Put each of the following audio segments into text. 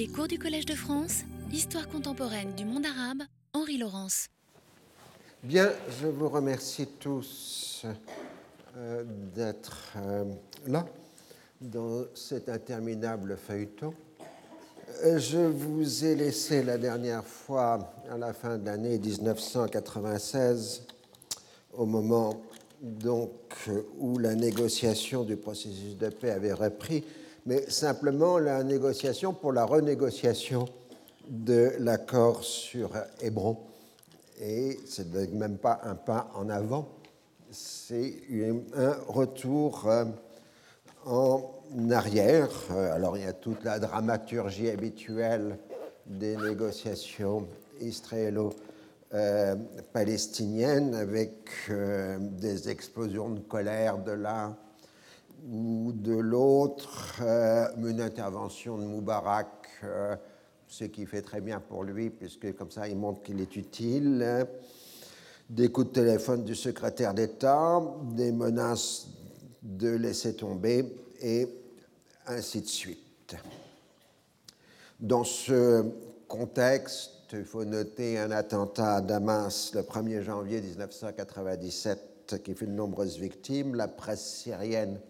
Les cours du Collège de France, Histoire contemporaine du monde arabe, Henri Laurence. Bien, je vous remercie tous euh, d'être euh, là dans cet interminable feuilleton. Euh, Je vous ai laissé la dernière fois, à la fin de l'année 1996, au moment donc où la négociation du processus de paix avait repris, mais simplement la négociation pour la renégociation de l'accord sur Hébron. Et ce n'est même pas un pas en avant, c'est un retour euh, en arrière. Euh, Alors il y a toute la dramaturgie habituelle des négociations israélo-palestiniennes avec euh, des explosions de colère de l'un ou de l'autre, euh, une intervention de Moubarak, euh, ce qui fait très bien pour lui, puisque comme ça il montre qu'il est utile, des coups de téléphone du secrétaire d'État, des menaces de laisser tomber, et ainsi de suite. Dans ce contexte, il faut noter un attentat à Damas le 1er janvier 1997 qui fait de nombreuses victimes. La presse syrienne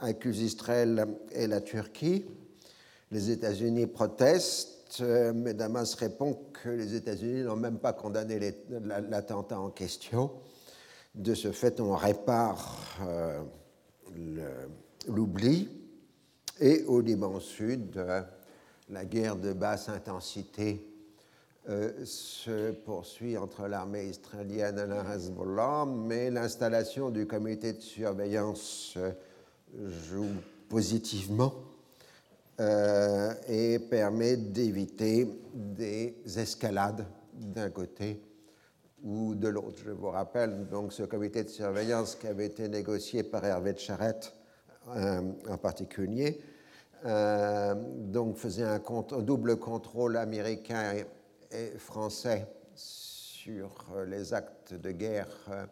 accuse Israël et la Turquie. Les États-Unis protestent, euh, mais Damas répond que les États-Unis n'ont même pas condamné l'attentat en question. De ce fait, on répare euh, l'oubli. Et au Liban Sud, euh, la guerre de basse intensité se poursuit entre l'armée israélienne et la Hezbollah, mais l'installation du comité de surveillance joue positivement euh, et permet d'éviter des escalades d'un côté ou de l'autre. Je vous rappelle donc ce comité de surveillance qui avait été négocié par Hervé de Charette euh, en particulier, euh, donc faisait un, double contrôle américain et, français sur les actes de guerre euh,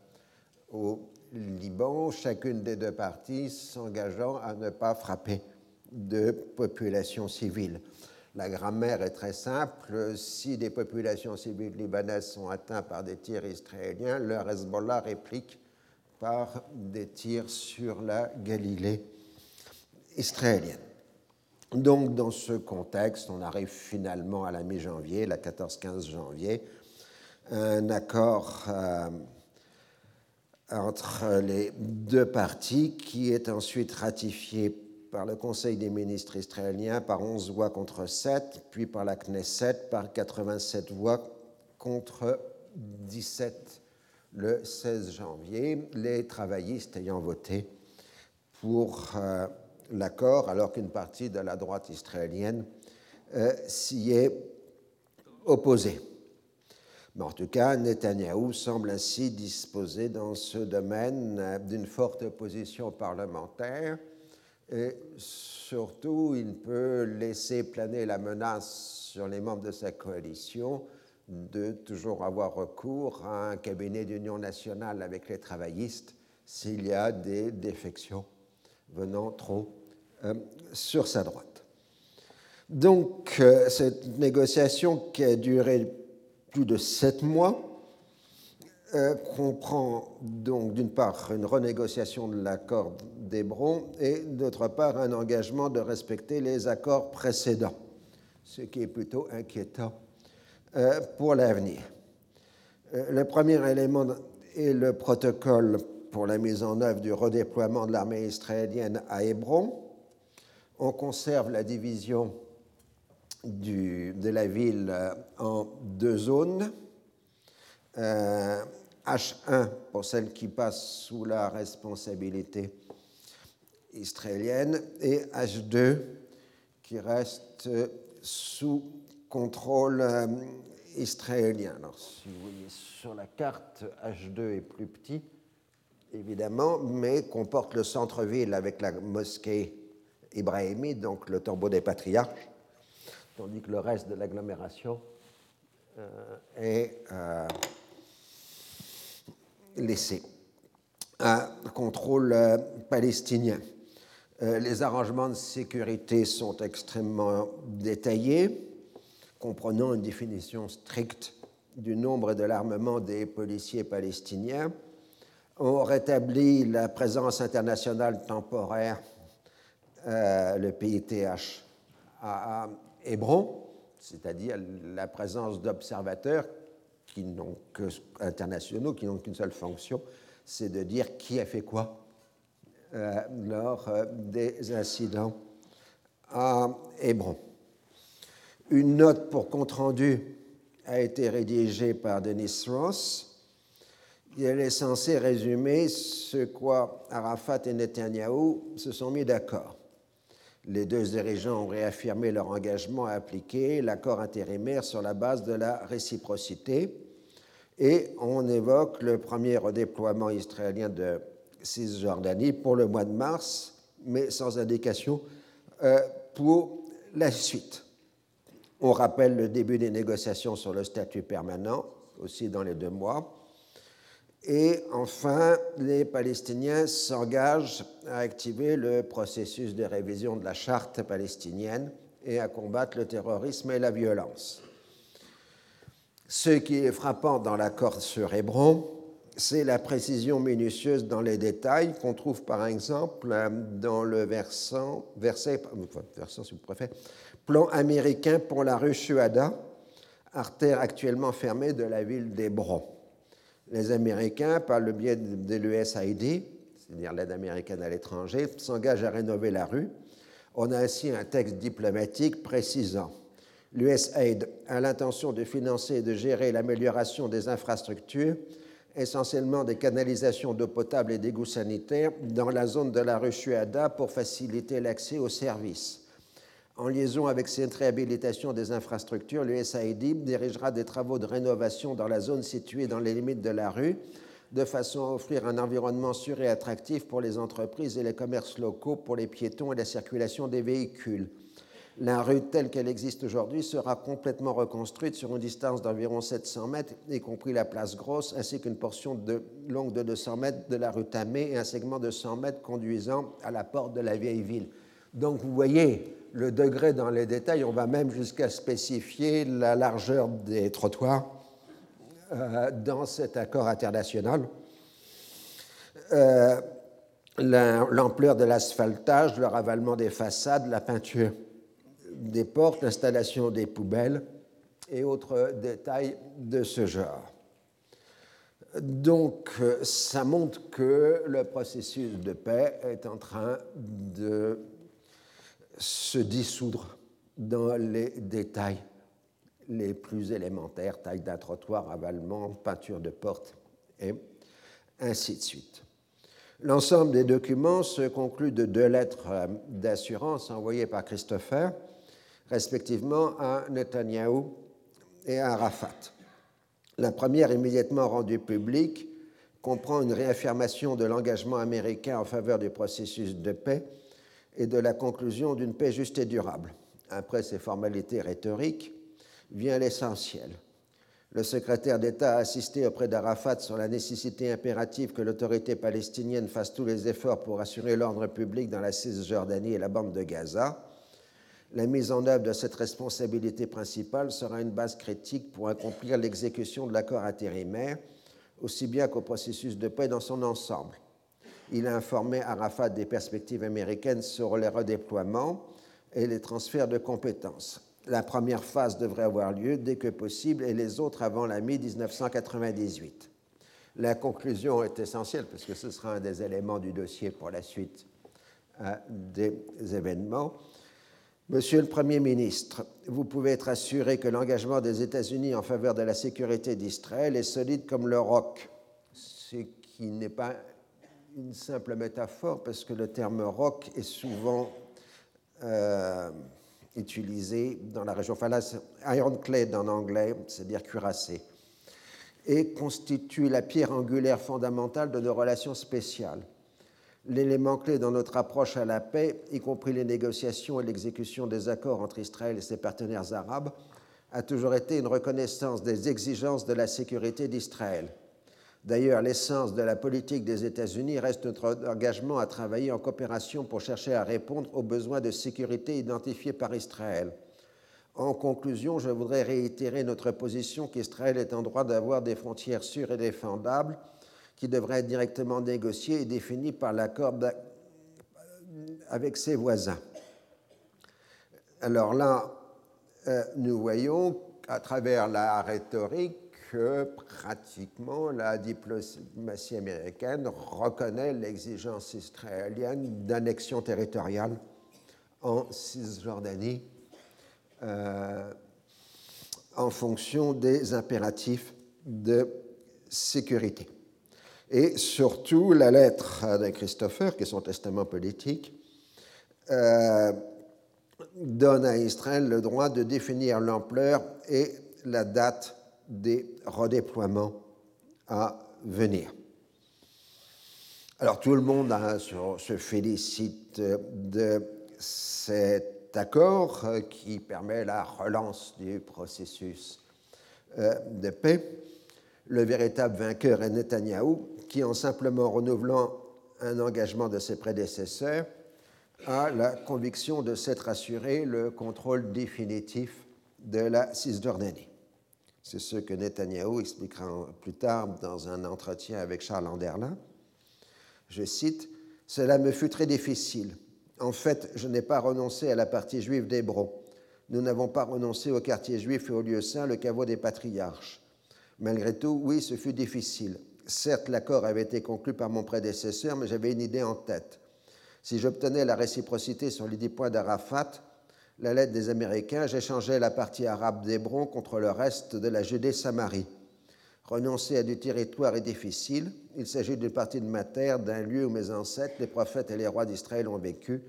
au Liban, chacune des deux parties s'engageant à ne pas frapper de populations civiles. La grammaire est très simple. Si des populations civiles libanaises sont atteintes par des tirs israéliens, le Hezbollah réplique par des tirs sur la Galilée israélienne. Donc, dans ce contexte, on arrive finalement à la mi-janvier, la 14-15 janvier, un accord euh, entre les deux parties qui est ensuite ratifié par le Conseil des ministres israélien par 11 voix contre 7, puis par la Knesset par 87 voix contre 17 le 16 janvier, les travaillistes ayant voté pour euh, l'accord, alors qu'une partie de la droite israélienne euh, s'y est opposée. Mais en tout cas, Netanyahou semble ainsi disposer dans ce domaine euh, d'une forte opposition parlementaire et surtout, il peut laisser planer la menace sur les membres de sa coalition de toujours avoir recours à un cabinet d'union nationale avec les travaillistes s'il y a des défections venant trop euh, sur sa droite. Donc, euh, cette négociation qui a duré plus de sept mois euh, comprend donc d'une part une renégociation de l'accord d'Hébron et d'autre part un engagement de respecter les accords précédents, ce qui est plutôt inquiétant euh, pour l'avenir. Euh, le premier élément est le protocole pour la mise en œuvre du redéploiement de l'armée israélienne à Hébron. On conserve la division de la ville euh, en deux zones. Euh, H1 pour celle qui passe sous la responsabilité israélienne et H2 qui reste euh, sous contrôle euh, israélien. Alors, si vous voyez sur la carte, H2 est plus petit, évidemment, mais comporte le centre-ville avec la mosquée ibrahimite, donc le tombeau des patriarches, tandis que le reste de l'agglomération euh, est euh, laissé à contrôle euh, palestinien. Les arrangements de sécurité sont extrêmement détaillés, comprenant une définition stricte du nombre et de l'armement des policiers palestiniens. On rétablit la présence internationale temporaire, le PITH, à Hébron, c'est-à-dire la présence d'observateurs internationaux, qui n'ont qu'une seule fonction, c'est de dire qui a fait quoi euh, lors euh, des incidents à Hébron. Une note pour compte-rendu a été rédigée par Denis Ross. Elle est censée résumer ce quoi Arafat et Netanyahou se sont mis d'accord. Les deux dirigeants ont réaffirmé leur engagement à appliquer l'accord intérimaire sur la base de la réciprocité et on évoque le premier redéploiement israélien de Cisjordanie pour le mois de mars, mais sans indication euh, pour la suite. On rappelle le début des négociations sur le statut permanent, aussi dans les deux mois. Et enfin, les Palestiniens s'engagent à activer le processus de révision de la charte palestinienne et à combattre le terrorisme et la violence. Ce qui est frappant dans l'accord sur Hébron, c'est la précision minutieuse dans les détails qu'on trouve par exemple dans le versant, verset, versant si vous préférez, plan américain pour la rue Shuhada, artère actuellement fermée de la ville d'Hébron. Les Américains, par le biais de l'USAID, c'est-à-dire l'aide américaine à l'étranger, s'engagent à rénover la rue. On a ainsi un texte diplomatique précisant l'USAID a l'intention de financer et de gérer l'amélioration des infrastructures, essentiellement des canalisations d'eau potable et d'égouts sanitaires, dans la zone de la rue Chuada pour faciliter l'accès aux services. En liaison avec cette réhabilitation des infrastructures, l'USAID dirigera des travaux de rénovation dans la zone située dans les limites de la rue, de façon à offrir un environnement sûr et attractif pour les entreprises et les commerces locaux, pour les piétons et la circulation des véhicules. La rue telle qu'elle existe aujourd'hui sera complètement reconstruite sur une distance d'environ 700 mètres, y compris la place Grosse, ainsi qu'une portion de, longue de 200 mètres de la rue Tamé et un segment de 100 mètres conduisant à la porte de la vieille ville. Donc vous voyez le degré dans les détails, on va même jusqu'à spécifier la largeur des trottoirs euh, dans cet accord international. Euh, l'ampleur de l'asphaltage, le ravalement des façades, la peinture des portes, l'installation des poubelles et autres détails de ce genre. Donc, ça montre que le processus de paix est en train de se dissoudre dans les détails les plus élémentaires, taille d'un trottoir, avalement, peinture de porte, et ainsi de suite. L'ensemble des documents se conclut de deux lettres d'assurance envoyées par Christopher respectivement à Netanyahou et à Arafat. La première, immédiatement rendue publique, comprend une réaffirmation de l'engagement américain en faveur du processus de paix et de la conclusion d'une paix juste et durable. Après ces formalités rhétoriques, vient l'essentiel. Le secrétaire d'État a insisté auprès d'Arafat sur la nécessité impérative que l'autorité palestinienne fasse tous les efforts pour assurer l'ordre public dans la Cisjordanie et la bande de Gaza la mise en œuvre de cette responsabilité principale sera une base critique pour accomplir l'exécution de l'accord intérimaire, aussi bien qu'au processus de paix dans son ensemble. Il a informé Arafat des perspectives américaines sur les redéploiements et les transferts de compétences. La première phase devrait avoir lieu dès que possible et les autres avant la mi-1998. La conclusion est essentielle parce que ce sera un des éléments du dossier pour la suite euh, des événements. Monsieur le Premier ministre, vous pouvez être assuré que l'engagement des États-Unis en faveur de la sécurité d'Israël est solide comme le roc, ce qui n'est pas une simple métaphore parce que le terme roc est souvent euh, utilisé dans la région, enfin là, ironclad en anglais, c'est-à-dire cuirassé, et constitue la pierre angulaire fondamentale de nos relations spéciales l'élément clé dans notre approche à la paix, y compris les négociations et l'exécution des accords entre Israël et ses partenaires arabes, a toujours été une reconnaissance des exigences de la sécurité d'Israël. D'ailleurs, l'essence de la politique des États-Unis reste notre engagement à travailler en coopération pour chercher à répondre aux besoins de sécurité identifiés par Israël. En conclusion, je voudrais réitérer notre position qu'Israël est en droit d'avoir des frontières sûres et défendables qui devraient être directement négociées et définies par l'accord avec ses voisins. Alors là, euh, nous voyons à travers la rhétorique que pratiquement la diplomatie américaine reconnaît l'exigence israélienne d'annexion territoriale en Cisjordanie euh, en fonction des impératifs de sécurité. Et surtout, la lettre de Christopher, qui est son testament politique, euh, donne à Israël le droit de définir l'ampleur et la date des redéploiements à venir. Alors tout le monde se félicite de cet accord euh, qui permet la relance du processus euh, de paix. Le véritable vainqueur est Netanyahou, qui en simplement renouvelant un engagement de ses prédécesseurs, a la conviction de s'être assuré le contrôle définitif de la Cisjordanie. C'est ce que Netanyahou expliquera plus tard dans un entretien avec Charles Anderlin. Je cite Cela me fut très difficile. En fait, je n'ai pas renoncé à la partie juive d'Hébron. Nous n'avons pas renoncé au quartier juif et au lieu saint, le caveau des patriarches. Malgré tout, oui, ce fut difficile. Certes, l'accord avait été conclu par mon prédécesseur, mais j'avais une idée en tête. Si j'obtenais la réciprocité sur les dix points d'Arafat, la lettre des Américains, j'échangeais la partie arabe d'Hébron contre le reste de la Judée-Samarie. Renoncer à du territoire est difficile. Il s'agit d'une partie de ma terre, d'un lieu où mes ancêtres, les prophètes et les rois d'Israël ont vécu,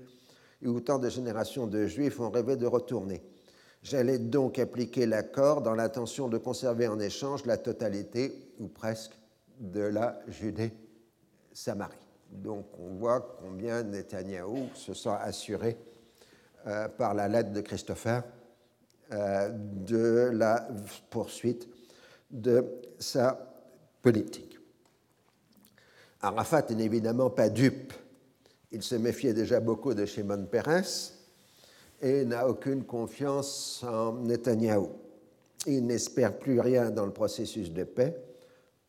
et où tant de générations de Juifs ont rêvé de retourner. J'allais donc appliquer l'accord dans l'intention de conserver en échange la totalité, ou presque, de la Judée-Samarie. Donc on voit combien Netanyahou se sent assuré euh, par la lettre de Christopher euh, de la poursuite de sa politique. Arafat n'est évidemment pas dupe. Il se méfiait déjà beaucoup de Shimon Peres et n'a aucune confiance en Netanyahou. Il n'espère plus rien dans le processus de paix,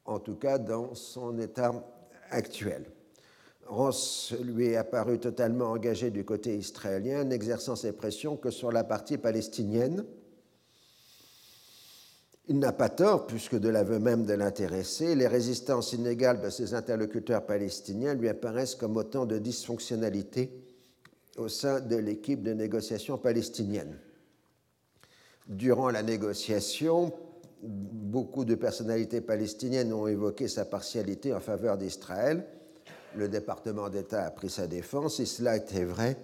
en tout cas dans son état actuel. Ross lui est apparu totalement engagé du côté israélien, n'exerçant ses pressions que sur la partie palestinienne. Il n'a pas tort, puisque de l'aveu même de l'intéressé, les résistances inégales de ses interlocuteurs palestiniens lui apparaissent comme autant de dysfonctionnalités au sein de l'équipe de négociation palestinienne. Durant la négociation, beaucoup de personnalités palestiniennes ont évoqué sa partialité en faveur d'Israël le département d'État a pris sa défense. Si cela était vrai,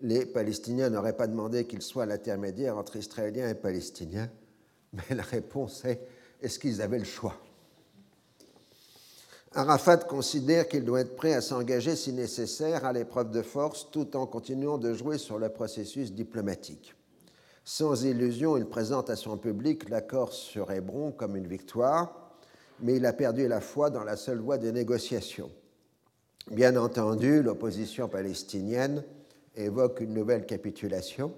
les Palestiniens n'auraient pas demandé qu'il soit l'intermédiaire entre Israéliens et Palestiniens. Mais la réponse est est-ce qu'ils avaient le choix? Arafat considère qu'il doit être prêt à s'engager si nécessaire à l'épreuve de force tout en continuant de jouer sur le processus diplomatique. Sans illusion, il présente à son public l'accord sur Hébron comme une victoire, mais il a perdu la foi dans la seule voie des négociations. Bien entendu, l'opposition palestinienne évoque une nouvelle capitulation.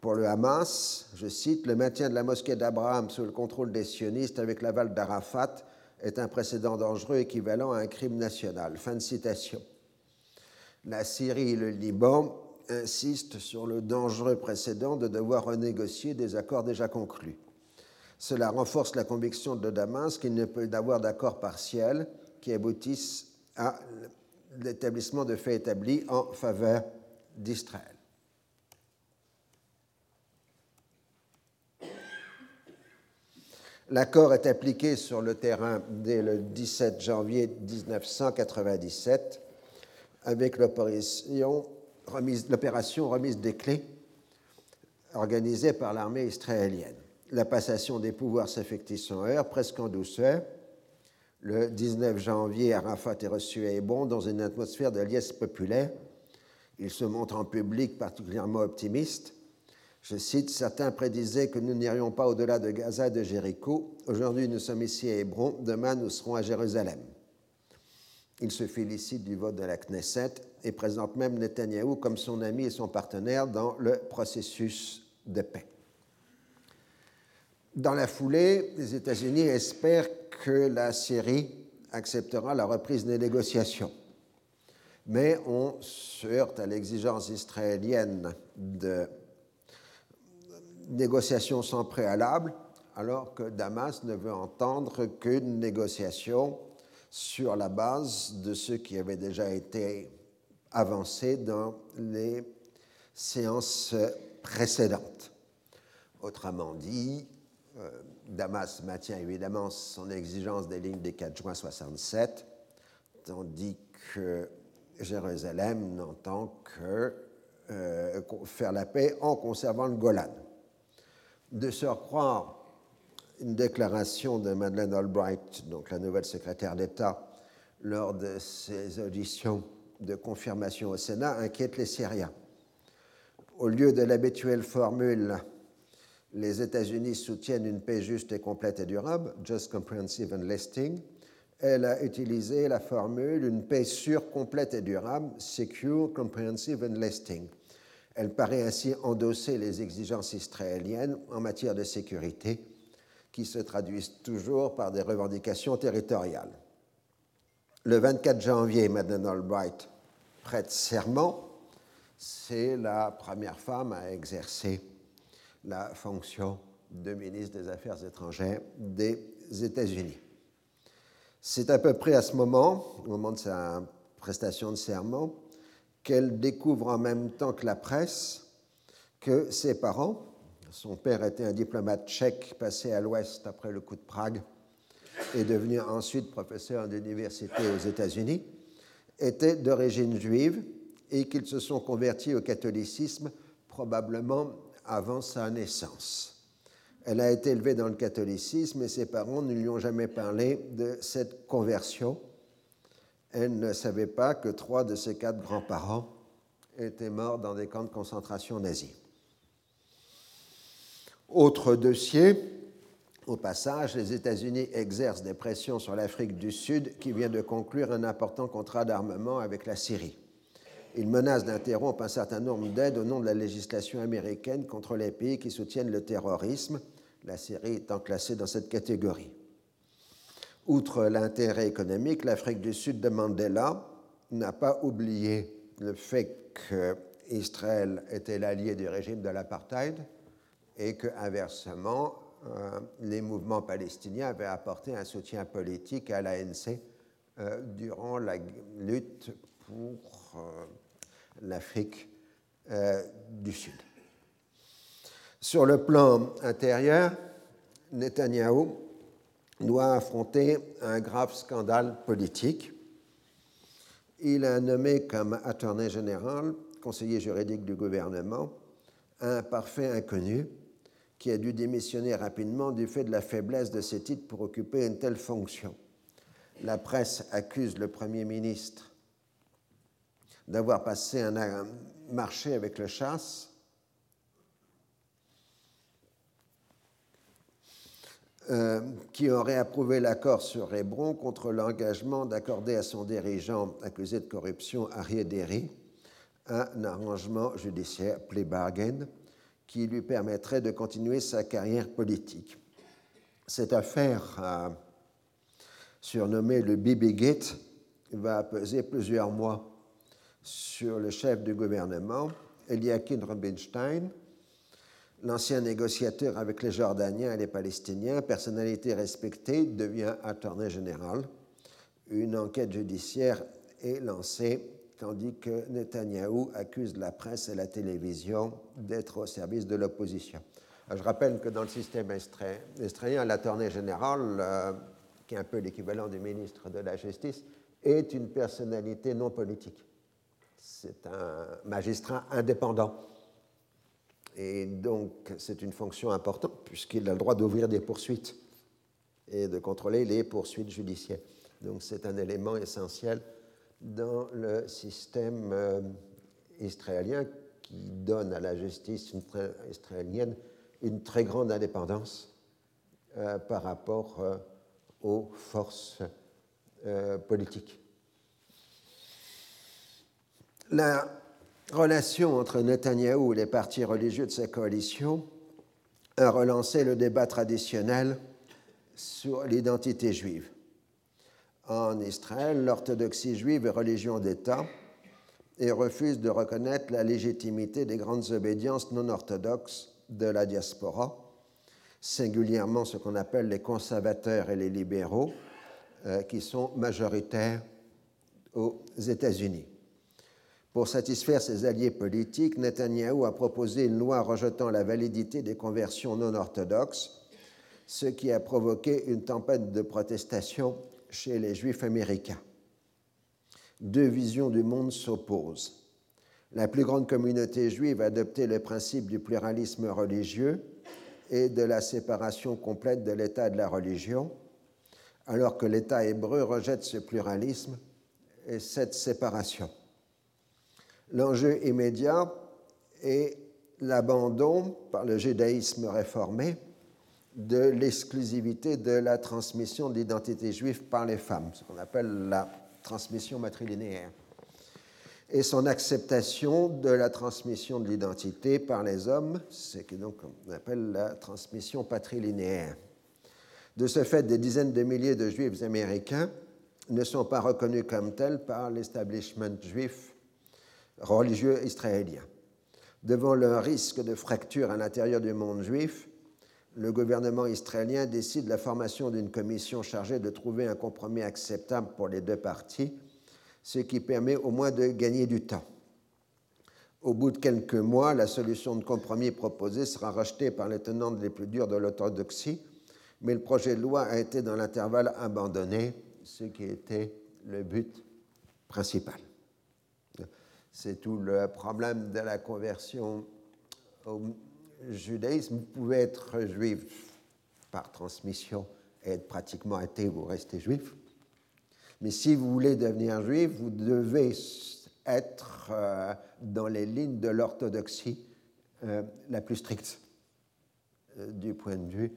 Pour le Hamas, je cite, le maintien de la mosquée d'Abraham sous le contrôle des sionistes avec l'aval d'Arafat est un précédent dangereux équivalent à un crime national. Fin de citation. La Syrie et le Liban insistent sur le dangereux précédent de devoir renégocier des accords déjà conclus. Cela renforce la conviction de Damas qu'il ne peut y avoir d'accord partiel qui aboutisse à l'établissement de faits établis en faveur d'Israël. L'accord est appliqué sur le terrain dès le 17 janvier 1997 avec l'opération remise, remise des clés organisée par l'armée israélienne. La passation des pouvoirs s'effectue sans heure, presque en douceur, le 19 janvier, Arafat est reçu à Hébron dans une atmosphère de liesse populaire. Il se montre en public particulièrement optimiste. Je cite, Certains prédisaient que nous n'irions pas au-delà de Gaza et de Jéricho. Aujourd'hui, nous sommes ici à Hébron. Demain, nous serons à Jérusalem. Il se félicite du vote de la Knesset et présente même Netanyahou comme son ami et son partenaire dans le processus de paix. Dans la foulée, les États-Unis espèrent que la Syrie acceptera la reprise des négociations. Mais on se heurte à l'exigence israélienne de négociations sans préalable, alors que Damas ne veut entendre qu'une négociation sur la base de ce qui avait déjà été avancé dans les séances précédentes. Autrement dit, euh, Damas maintient évidemment son exigence des lignes des 4 juin 67, tandis que Jérusalem n'entend que euh, faire la paix en conservant le Golan. De surcroît, une déclaration de Madeleine Albright, donc la nouvelle secrétaire d'État, lors de ses auditions de confirmation au Sénat, inquiète les Syriens. Au lieu de l'habituelle formule les États-Unis soutiennent une paix juste et complète et durable, Just Comprehensive and Lasting, elle a utilisé la formule une paix sûre, complète et durable, Secure, Comprehensive and Lasting. Elle paraît ainsi endosser les exigences israéliennes en matière de sécurité qui se traduisent toujours par des revendications territoriales. Le 24 janvier, Madeleine Albright prête serment. C'est la première femme à exercer la fonction de ministre des Affaires étrangères des États-Unis. C'est à peu près à ce moment, au moment de sa prestation de serment, qu'elle découvre en même temps que la presse que ses parents, son père était un diplomate tchèque passé à l'Ouest après le coup de Prague et devenu ensuite professeur d'université aux États-Unis, étaient d'origine juive et qu'ils se sont convertis au catholicisme probablement avant sa naissance. Elle a été élevée dans le catholicisme et ses parents ne lui ont jamais parlé de cette conversion. Elle ne savait pas que trois de ses quatre grands-parents étaient morts dans des camps de concentration nazis. Autre dossier, au passage, les États-Unis exercent des pressions sur l'Afrique du Sud qui vient de conclure un important contrat d'armement avec la Syrie. Ils menacent d'interrompre un certain nombre d'aides au nom de la législation américaine contre les pays qui soutiennent le terrorisme, la Syrie étant classée dans cette catégorie. Outre l'intérêt économique, l'Afrique du Sud de Mandela n'a pas oublié le fait qu'Israël était l'allié du régime de l'apartheid et que, inversement, euh, les mouvements palestiniens avaient apporté un soutien politique à l'ANC euh, durant la lutte pour euh, l'Afrique du Sud. Sur le plan intérieur, Netanyahou doit affronter un grave scandale politique. Il a nommé comme attorney général, conseiller juridique du gouvernement, un parfait inconnu qui a dû démissionner rapidement du fait de la faiblesse de ses titres pour occuper une telle fonction. La presse accuse le Premier ministre d'avoir passé un marché avec le chasse euh, qui aurait approuvé l'accord sur Hébron contre l'engagement d'accorder à son dirigeant accusé de corruption, Arié Derry, un arrangement judiciaire plea bargain qui lui permettrait de continuer sa carrière politique. Cette affaire, euh, surnommée le Bibi Gate, va peser plusieurs mois sur le chef du gouvernement, Eliakim Rubinstein, l'ancien négociateur avec les Jordaniens et les Palestiniens, personnalité respectée, devient attorney général. Une enquête judiciaire est lancée tandis que Netanyahou accuse la presse et la télévision d'être au service de l'opposition. Je rappelle que dans le système israélien, l'attorney général, euh, qui est un peu l'équivalent du ministre de la Justice, est une personnalité non politique. C'est un magistrat indépendant. Et donc, c'est une fonction importante puisqu'il a le droit d'ouvrir des poursuites et de contrôler les poursuites judiciaires. Donc, c'est un élément essentiel dans le système euh, israélien qui donne à la justice israélienne une très grande indépendance euh, par rapport euh, aux forces politiques. La relation entre Netanyahou et les partis religieux de sa coalition a relancé le débat traditionnel sur l'identité juive. En Israël, l'orthodoxie juive est religion d'État et refuse de reconnaître la légitimité des grandes obédiences non orthodoxes de la diaspora, singulièrement ce qu'on appelle les conservateurs et les libéraux, euh, qui sont majoritaires aux États-Unis. Pour satisfaire ses alliés politiques, Netanyahou a proposé une loi rejetant la validité des conversions non orthodoxes, ce qui a provoqué une tempête de protestation chez les Juifs américains. Deux visions du monde s'opposent. La plus grande communauté juive a adopté le principe du pluralisme religieux et de la séparation complète de l'État et de la religion, alors que l'État hébreu rejette ce pluralisme et cette séparation. L'enjeu immédiat est l'abandon par le judaïsme réformé de l'exclusivité de la transmission de l'identité juive par les femmes, ce qu'on appelle la transmission matrilinéaire, et son acceptation de la transmission de l'identité par les hommes, ce qu'on appelle la transmission patrilinéaire. De ce fait, des dizaines de milliers de juifs américains ne sont pas reconnus comme tels par l'establishment juif religieux israélien. Devant le risque de fracture à l'intérieur du monde juif, le gouvernement israélien décide la formation d'une commission chargée de trouver un compromis acceptable pour les deux parties, ce qui permet au moins de gagner du temps. Au bout de quelques mois, la solution de compromis proposée sera rejetée par les tenants les plus durs de l'orthodoxie, mais le projet de loi a été dans l'intervalle abandonné, ce qui était le but principal. C'est tout le problème de la conversion au judaïsme. Vous pouvez être juif par transmission et être pratiquement athée ou rester juif. Mais si vous voulez devenir juif, vous devez être euh, dans les lignes de l'orthodoxie euh, la plus stricte euh, du point de vue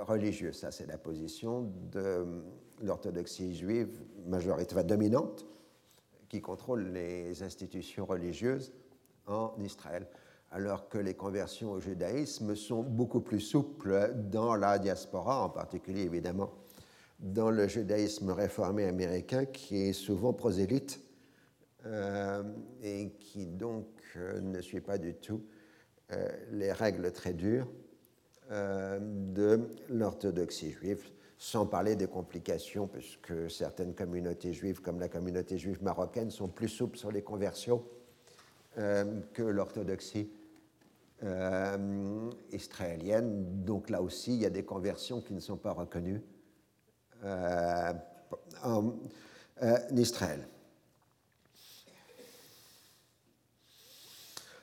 religieux. Ça, c'est la position de l'orthodoxie juive majoritaire, dominante qui contrôle les institutions religieuses en Israël, alors que les conversions au judaïsme sont beaucoup plus souples dans la diaspora, en particulier évidemment dans le judaïsme réformé américain, qui est souvent prosélyte euh, et qui donc euh, ne suit pas du tout euh, les règles très dures de l'orthodoxie juive sans parler des complications, puisque certaines communautés juives, comme la communauté juive marocaine, sont plus souples sur les conversions euh, que l'orthodoxie euh, israélienne. Donc là aussi, il y a des conversions qui ne sont pas reconnues euh, en Israël.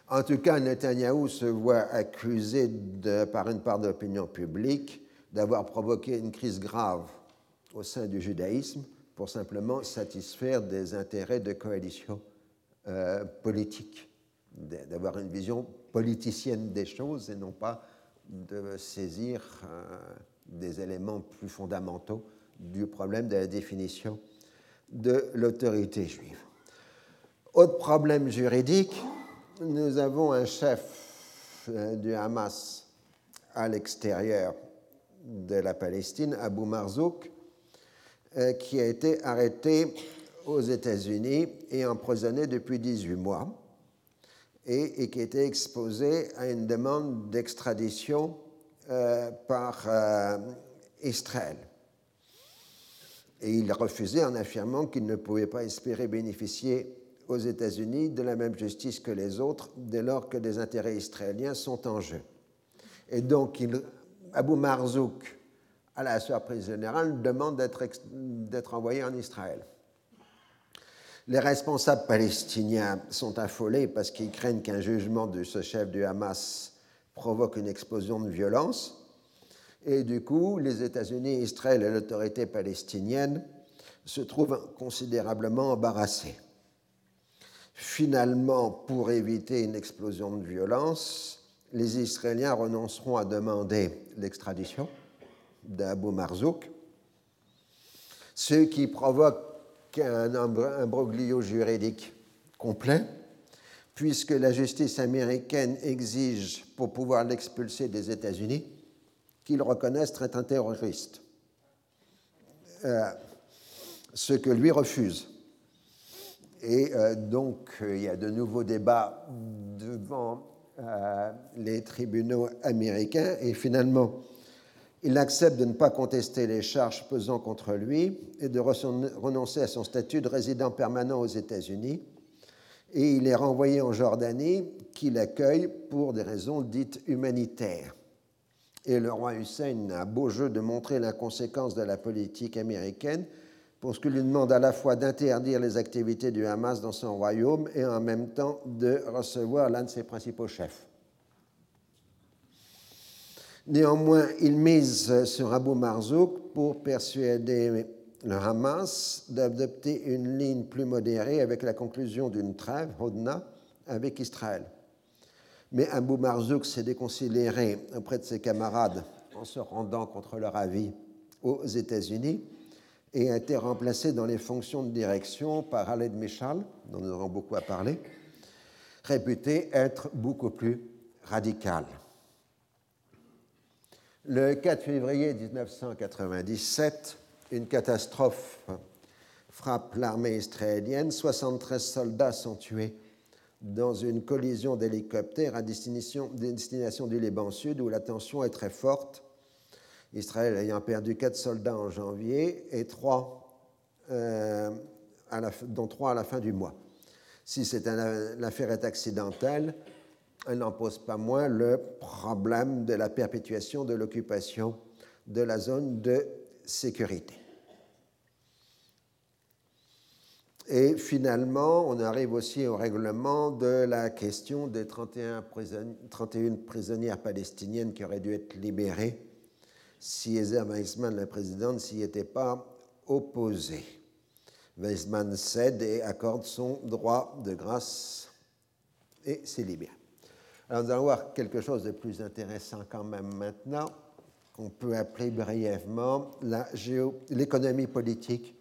En tout cas, Netanyahou se voit accusé par une part de l'opinion publique d'avoir provoqué une crise grave au sein du judaïsme pour simplement satisfaire des intérêts de coalition euh, politique, d'avoir une vision politicienne des choses et non pas de saisir euh, des éléments plus fondamentaux du problème de la définition de l'autorité juive. Autre problème juridique, nous avons un chef euh, du Hamas à l'extérieur de la Palestine, Abu Marzouk, euh, qui a été arrêté aux États-Unis et emprisonné depuis 18 mois et, qui été exposé à une demande d'extradition euh, par euh, Israël. Et il a refusé en affirmant qu'il ne pouvait pas espérer bénéficier aux États-Unis de la même justice que les autres dès lors que des intérêts israéliens sont en jeu. Et donc il Abu Marzouk, à la surprise générale, demande d'être envoyé en Israël. Les responsables palestiniens sont affolés parce qu'ils craignent qu'un jugement de ce chef du Hamas provoque une explosion de violence. Et du coup, les États-Unis, Israël et l'autorité palestinienne se trouvent considérablement embarrassés. Finalement, pour éviter une explosion de violence, les Israéliens renonceront à demander l'extradition d'Abu Marzouk, ce qui provoque un imbroglio juridique complet, puisque la justice américaine exige, pour pouvoir l'expulser des États-Unis, qu'il reconnaisse être un terroriste, euh, ce que lui refuse. Et euh, donc, il y a de nouveaux débats devant les tribunaux américains, et finalement, il accepte de ne pas contester les charges pesant contre lui et de renoncer à son statut de résident permanent aux États-Unis. Et il est renvoyé en Jordanie, qui l'accueille pour des raisons dites humanitaires. Et le roi Hussein a beau jeu de montrer l'inconséquence de la politique américaine pour ce qu'il lui demande à la fois d'interdire les activités du Hamas dans son royaume et en même temps de recevoir l'un de ses principaux chefs. Néanmoins, il mise sur Abu Marzouk pour persuader le Hamas d'adopter une ligne plus modérée avec la conclusion d'une trêve, Hodna, avec Israël. Mais Abu Marzouk s'est déconsidéré auprès de ses camarades en se rendant contre leur avis aux États-Unis et a été remplacé dans les fonctions de direction par Khaled Mishal, dont nous aurons beaucoup à parler, réputé être beaucoup plus radical. Le 4 février 1997, une catastrophe frappe l'armée israélienne. 73 soldats sont tués dans une collision d'hélicoptères à destination, destination, du Liban Sud où la tension est très forte. Israël ayant perdu quatre soldats en janvier et trois, euh, dont trois à la fin du mois. Si l'affaire est accidentelle, elle n'en pose pas moins le problème de la perpétuation de l'occupation de la zone de sécurité. Et finalement, on arrive aussi au règlement de la question des 31, 31 prisonnières palestiniennes qui auraient dû être libérées si Ezer Weizmann, la présidente, s'y était pas opposé. Weizmann cède et accorde son droit de grâce et c'est libéré. Alors nous allons voir quelque chose de plus intéressant quand même maintenant, qu'on peut appeler brièvement l'économie politique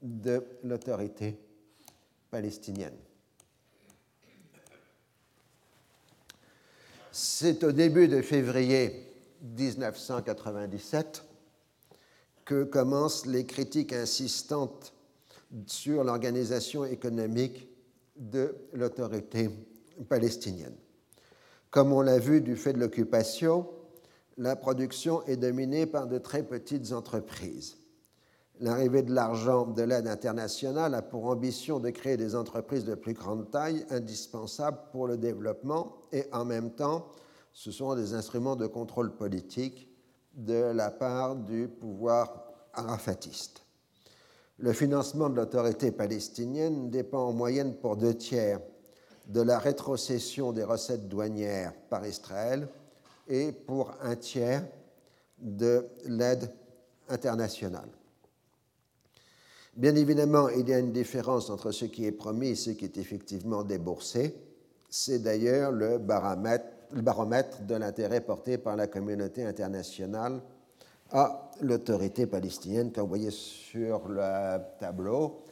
de l'autorité palestinienne. C'est au début de février 1997 que commencent les critiques insistantes sur l'organisation économique de l'autorité palestinienne. Comme on l'a vu du fait de l'occupation, la production est dominée par de très petites entreprises. L'arrivée de l'argent de l'aide internationale a pour ambition de créer des entreprises de plus grande taille indispensables pour le développement et en même temps, ce sont des instruments de contrôle politique de la part du pouvoir arafatiste. Le financement de l'autorité palestinienne dépend en moyenne pour deux tiers de la rétrocession des recettes douanières par Israël et pour un tiers de l'aide internationale. Bien évidemment, il y a une différence entre ce qui est promis et ce qui est effectivement déboursé. C'est d'ailleurs le baromètre, le baromètre de l'intérêt porté par la communauté internationale à l'autorité palestinienne, comme vous voyez sur le tableau.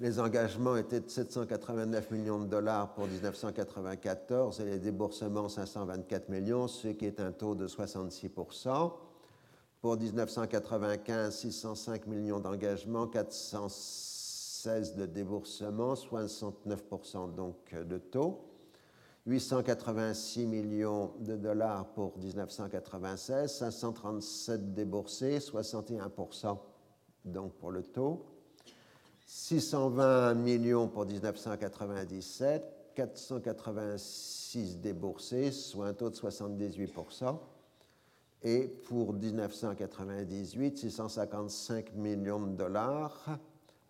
Les engagements étaient de 789 millions de dollars pour 1994 et les déboursements 524 millions, ce qui est un taux de 66% Pour 1995, 605 millions d'engagements, 416 de déboursements, 69% donc de taux. 886 millions de dollars pour 1996, 537 déboursés, 61% donc pour le taux. 620 millions pour 1997, 486 déboursés, soit un taux de 78%. Et pour 1998, 655 millions de dollars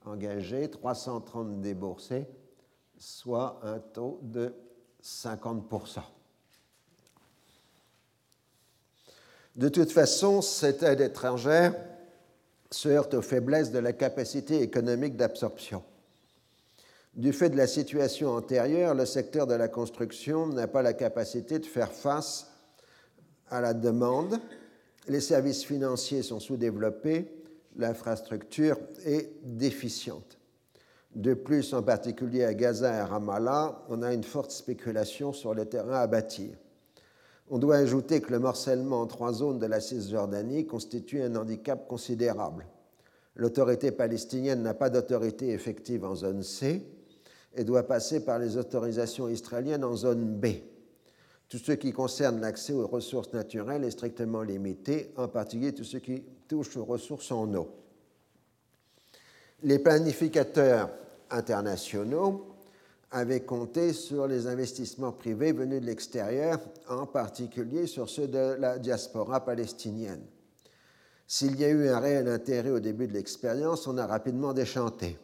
engagés, 330 déboursés, soit un taux de 50%. De toute façon, cette aide étrangère se heurte aux faiblesses de la capacité économique d'absorption. Du fait de la situation antérieure, le secteur de la construction n'a pas la capacité de faire face à la demande. Les services financiers sont sous-développés, l'infrastructure est déficiente. De plus, en particulier à Gaza et à Ramallah, on a une forte spéculation sur le terrain à bâtir. On doit ajouter que le morcellement en trois zones de la Cisjordanie constitue un handicap considérable. L'autorité palestinienne n'a pas d'autorité effective en zone C et doit passer par les autorisations israéliennes en zone B. Tout ce qui concerne l'accès aux ressources naturelles est strictement limité, en particulier tout ce qui touche aux ressources en eau. Les planificateurs internationaux avaient compté sur les investissements privés venus de l'extérieur, en particulier sur ceux de la diaspora palestinienne. S'il y a eu un réel intérêt au début de l'expérience, on a rapidement déchanté.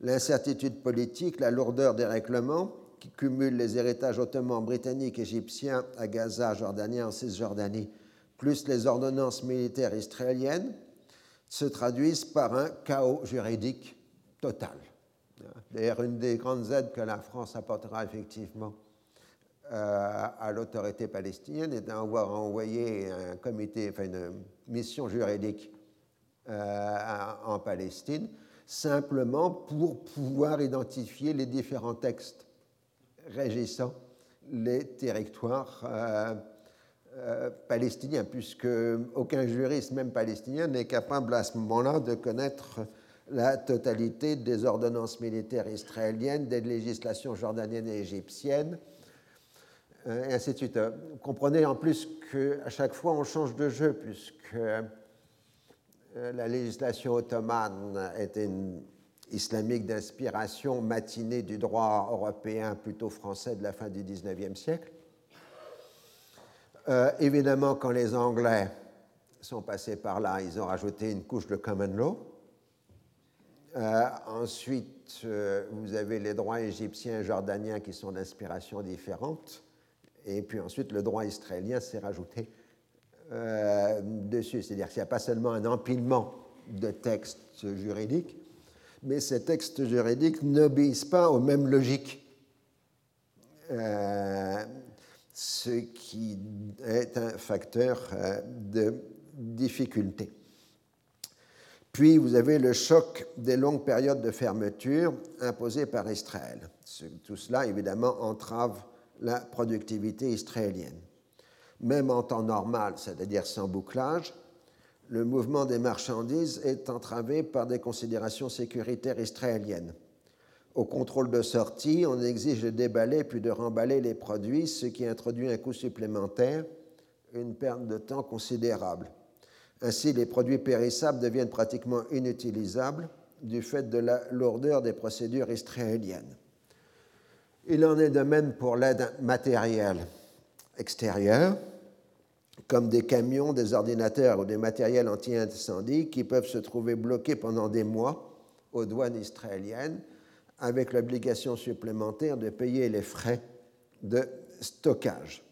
L'incertitude politique, la lourdeur des règlements, qui cumulent les héritages ottomans, britanniques, égyptiens à Gaza, jordanien, en Cisjordanie, plus les ordonnances militaires israéliennes, se traduisent par un chaos juridique total. D'ailleurs, une des grandes aides que la France apportera effectivement euh, à l'autorité palestinienne est d'avoir envoyé une mission juridique euh, en Palestine, simplement pour pouvoir identifier les différents textes régissant les territoires euh, palestiniens, puisque aucun juriste, même palestinien, n'est capable à ce moment-là de connaître la totalité des ordonnances militaires israéliennes, des législations jordaniennes et égyptiennes, euh, et ainsi de suite. Comprenez en plus qu'à chaque fois on change de jeu, puisque euh, la législation ottomane était une islamique d'inspiration matinée du droit européen plutôt français de la fin du XIXe siècle. Euh, évidemment, quand les Anglais sont passés par là, ils ont rajouté une couche de common law. Euh, ensuite, euh, vous avez les droits égyptiens et jordaniens qui sont d'inspiration différente. Et puis ensuite, le droit israélien s'est rajouté euh, dessus. C'est-à-dire qu'il n'y a pas seulement un empilement de textes juridiques, mais ces textes juridiques n'obéissent pas aux mêmes logiques. ce qui est un facteur de difficulté. Puis vous avez le choc des longues périodes de fermeture imposées par Israël. Tout cela, évidemment, entrave la productivité israélienne. Même en temps normal, c'est-à-dire sans bouclage, le mouvement des marchandises est entravé par des considérations sécuritaires israéliennes. Au contrôle de sortie, on exige de déballer puis de remballer les produits, ce qui introduit un coût supplémentaire, une perte de temps considérable. Ainsi, les produits périssables deviennent pratiquement inutilisables du fait de la lourdeur des procédures israéliennes. Il en est de même pour l'aide matérielle extérieure, comme des camions, des ordinateurs ou des matériels anti-incendie qui peuvent se trouver bloqués pendant des mois aux douanes israéliennes avec l'obligation supplémentaire de payer les frais de stockage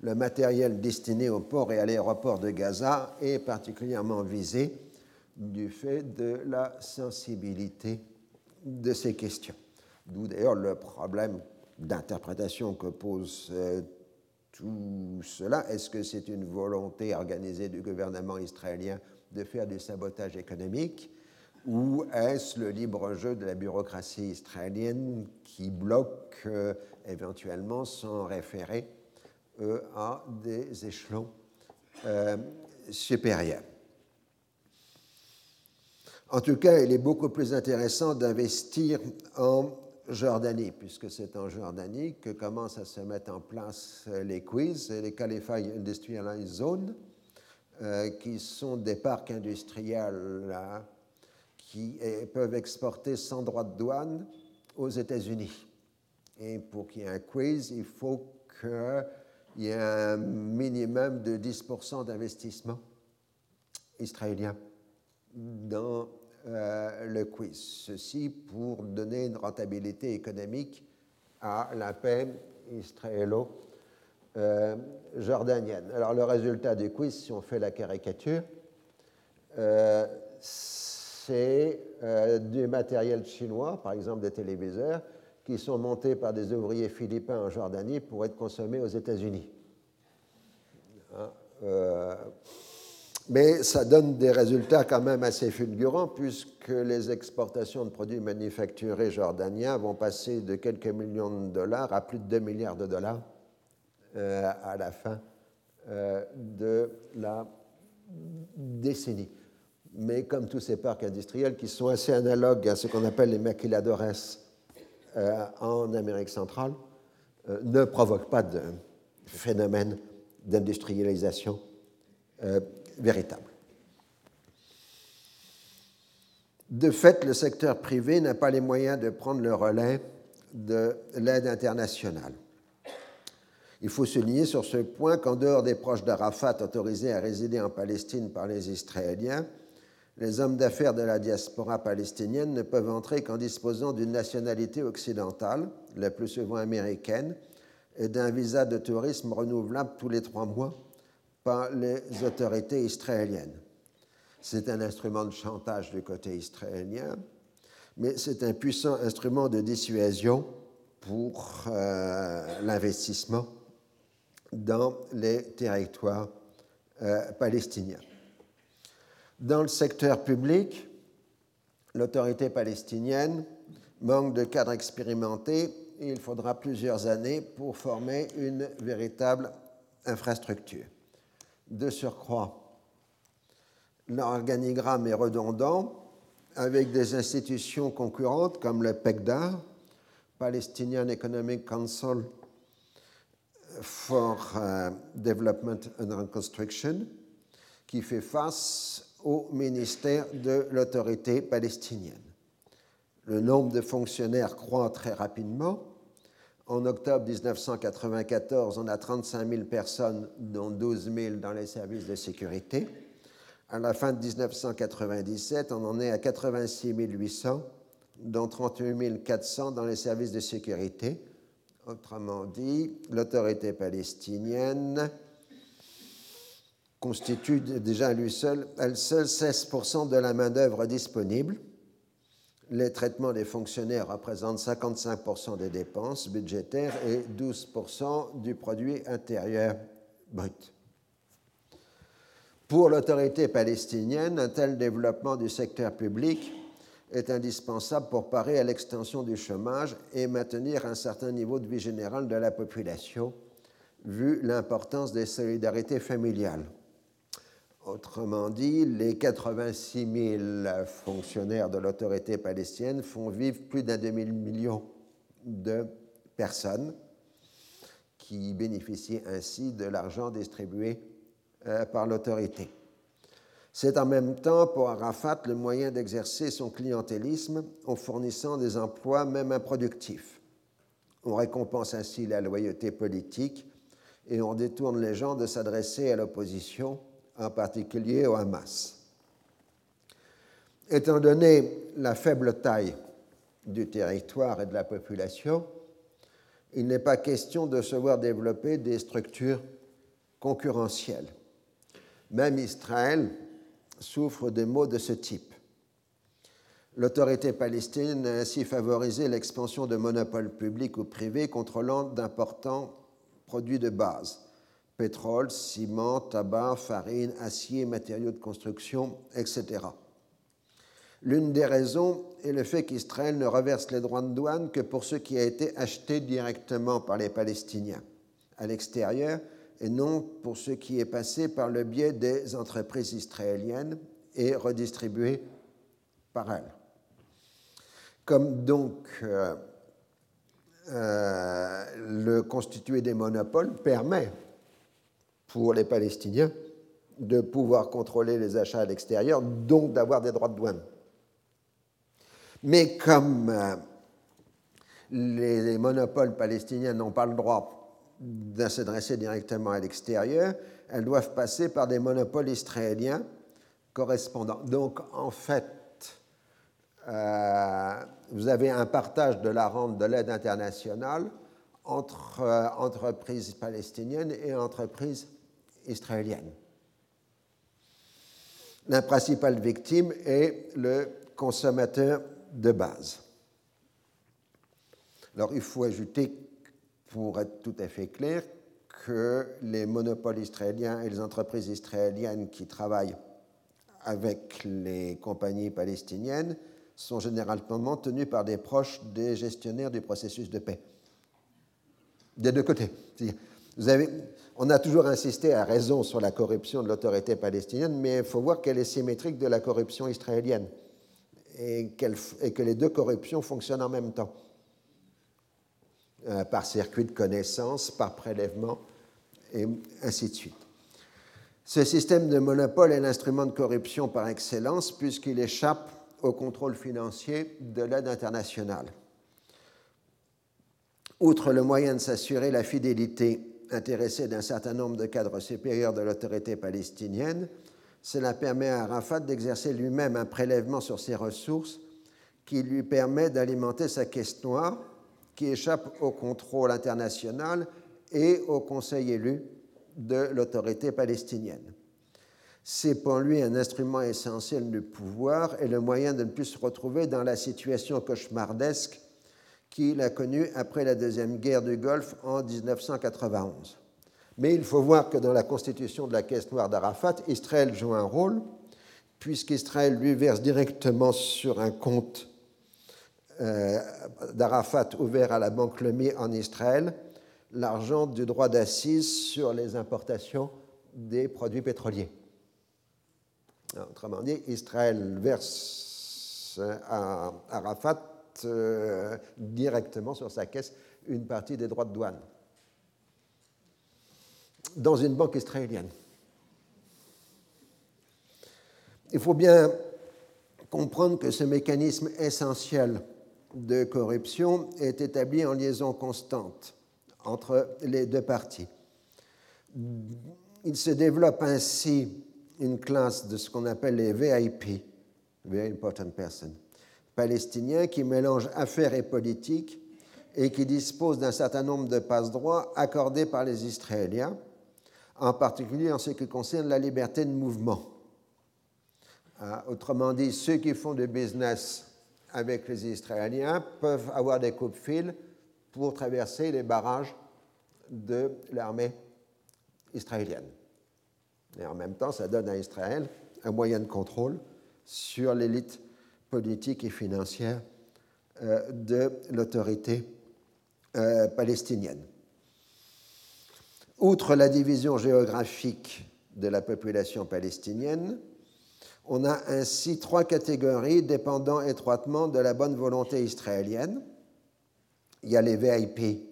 le matériel destiné au port et à l'aéroport de Gaza est particulièrement visé du fait de la sensibilité de ces questions. D'où d'ailleurs le problème d'interprétation que pose euh, tout cela. Est-ce que c'est une volonté organisée du gouvernement israélien de faire du sabotage économique ou est-ce le libre jeu de la bureaucratie israélienne qui bloque euh, éventuellement son référé à des échelons euh, supérieurs. En tout cas, il est beaucoup plus intéressant d'investir en Jordanie, puisque c'est en Jordanie que commencent à se mettre en place les quiz les Qualified Industrialized Zones, euh, qui sont des parcs industriels qui peuvent exporter sans droit de douane aux États-Unis. Et pour qu'il y ait un quiz, il faut que il y a un minimum de 10% d'investissement israélien dans euh, le quiz. Ceci pour donner une rentabilité économique à la paix israélo-jordanienne. Alors le résultat du quiz, si on fait la caricature, euh, c'est euh, du matériel chinois, par exemple des téléviseurs, qui sont montés par des ouvriers philippins en Jordanie pour être consommés aux États-Unis. Hein, euh, mais ça donne des résultats quand même assez fulgurants puisque les exportations de produits manufacturés jordaniens vont passer de quelques millions de dollars à plus de 2 milliards de dollars euh, à la fin euh, de la décennie. Mais comme tous ces parcs industriels qui sont assez analogues à ce qu'on appelle les maquiladores en Amérique centrale, ne provoquent pas de phénomène d'industrialisation véritable. De fait, le secteur privé n'a pas les moyens de prendre le relais de l'aide internationale. Il faut souligner sur ce point qu'en dehors des proches d'Arafat autorisés à résider en Palestine par les Israéliens, les hommes d'affaires de la diaspora palestinienne ne peuvent entrer qu'en disposant d'une nationalité occidentale, la plus souvent américaine, et d'un visa de tourisme renouvelable tous les trois mois par les autorités israéliennes. C'est un instrument de chantage du côté israélien, mais c'est un puissant instrument de dissuasion pour euh, l'investissement dans les territoires euh, palestiniens. Dans le secteur public, l'autorité palestinienne manque de cadres expérimentés et il faudra plusieurs années pour former une véritable infrastructure. De surcroît, l'organigramme est redondant avec des institutions concurrentes comme le PECDA, Palestinian Economic Council for uh, Development and Reconstruction, qui fait face au ministère de l'autorité palestinienne. Le nombre de fonctionnaires croît très rapidement en octobre 1994, on a 35 000 personnes, dont 12 000 dans les services de sécurité. À la fin de 1997, on en est à 86 800, dont 38 400 dans les services de sécurité. Autrement dit, l'autorité palestinienne constitue déjà lui seul, elle seule 16% de la main-d'œuvre disponible les traitements des fonctionnaires représentent 55% des dépenses budgétaires et 12% du produit intérieur brut. Pour l'autorité palestinienne, un tel développement du secteur public est indispensable pour parer à l'extension du chômage et maintenir un certain niveau de vie générale de la population, vu l'importance des solidarités familiales. Autrement dit, les 86 000 fonctionnaires de l'autorité palestinienne font vivre plus d'un demi-million de personnes qui bénéficient ainsi de l'argent distribué euh, par l'autorité. C'est en même temps pour Arafat le moyen d'exercer son clientélisme en fournissant des emplois même improductifs. On récompense ainsi la loyauté politique et on détourne les gens de s'adresser à l'opposition en particulier au Hamas. Étant donné la faible taille du territoire et de la population, il n'est pas question de se voir développer des structures concurrentielles. Même Israël souffre de maux de ce type. L'autorité palestinienne a ainsi favorisé l'expansion de monopoles publics ou privés contrôlant d'importants produits de base pétrole, ciment, tabac, farine, acier, matériaux de construction, etc. L'une des raisons est le fait qu'Israël ne reverse les droits de douane que pour ce qui a été acheté directement par les Palestiniens à l'extérieur et non pour ce qui est passé par le biais des entreprises israéliennes et redistribué par elles. Comme donc euh, euh, le constitué des monopoles permet pour les Palestiniens de pouvoir contrôler les achats à l'extérieur, donc d'avoir des droits de douane. Mais comme euh, les, monopoles palestiniens n'ont pas le droit de s'adresser directement à l'extérieur, elles doivent passer par des monopoles israéliens correspondants. Donc en fait, euh, vous avez un partage de la rente de l'aide internationale entre euh, entreprises palestiniennes et entreprises israélienne. La principale victime est le consommateur de base. Alors il faut ajouter, pour être tout à fait clair, que les monopoles israéliens et les entreprises israéliennes qui travaillent avec les compagnies palestiniennes sont généralement tenus par des proches des gestionnaires du processus de paix. Des deux côtés. On a toujours insisté à raison sur la corruption de l'autorité palestinienne, mais il faut voir qu'elle est symétrique de la corruption israélienne et, et que les deux corruptions fonctionnent en même temps, euh, par circuit de connaissance, par prélèvement, et ainsi de suite. Ce système de monopole est l'instrument de corruption par excellence puisqu'il échappe au contrôle financier de l'aide internationale. Outre le moyen de s'assurer la fidélité intéressée d'un certain nombre de cadres supérieurs de l'autorité palestinienne, cela permet à Arafat d'exercer lui-même un prélèvement sur ses ressources qui lui permet d'alimenter sa caisse noire qui échappe au contrôle international et au conseil élu de l'autorité palestinienne. C'est pour lui un instrument essentiel du pouvoir et le moyen de ne plus se retrouver dans la situation cauchemardesque qu'il a connue après la Deuxième Guerre du Golfe en 1991. Mais il faut voir que dans la constitution de la Caisse noire d'Arafat, Israël joue un rôle, puisqu'Israël lui verse directement sur un compte euh, d'Arafat ouvert à la Banque Lemi en Israël l'argent du droit d'assise sur les importations des produits pétroliers. Autrement dit, Israël verse à Arafat euh, directement sur sa caisse une partie des droits de douane dans une banque israélienne. Il faut bien comprendre que ce mécanisme essentiel de corruption est établi en liaison constante entre les deux parties. Il se développe ainsi une classe de ce qu'on appelle les VIP, Very Important Person, palestiniens qui mélangent affaires et politique et qui disposent d'un certain nombre de passe-droits accordés par les Israéliens, en particulier en ce qui concerne la liberté de mouvement. Ah, autrement dit, ceux qui font du business avec les Israéliens peuvent avoir des coups de fil pour traverser les barrages de l'armée israélienne. Et en même temps, ça donne à Israël un moyen de contrôle sur l'élite politique et financière euh, de l'autorité euh, palestinienne. Outre la division géographique de la population palestinienne, on a ainsi trois catégories dépendant étroitement de la bonne volonté israélienne. Il y a les VIP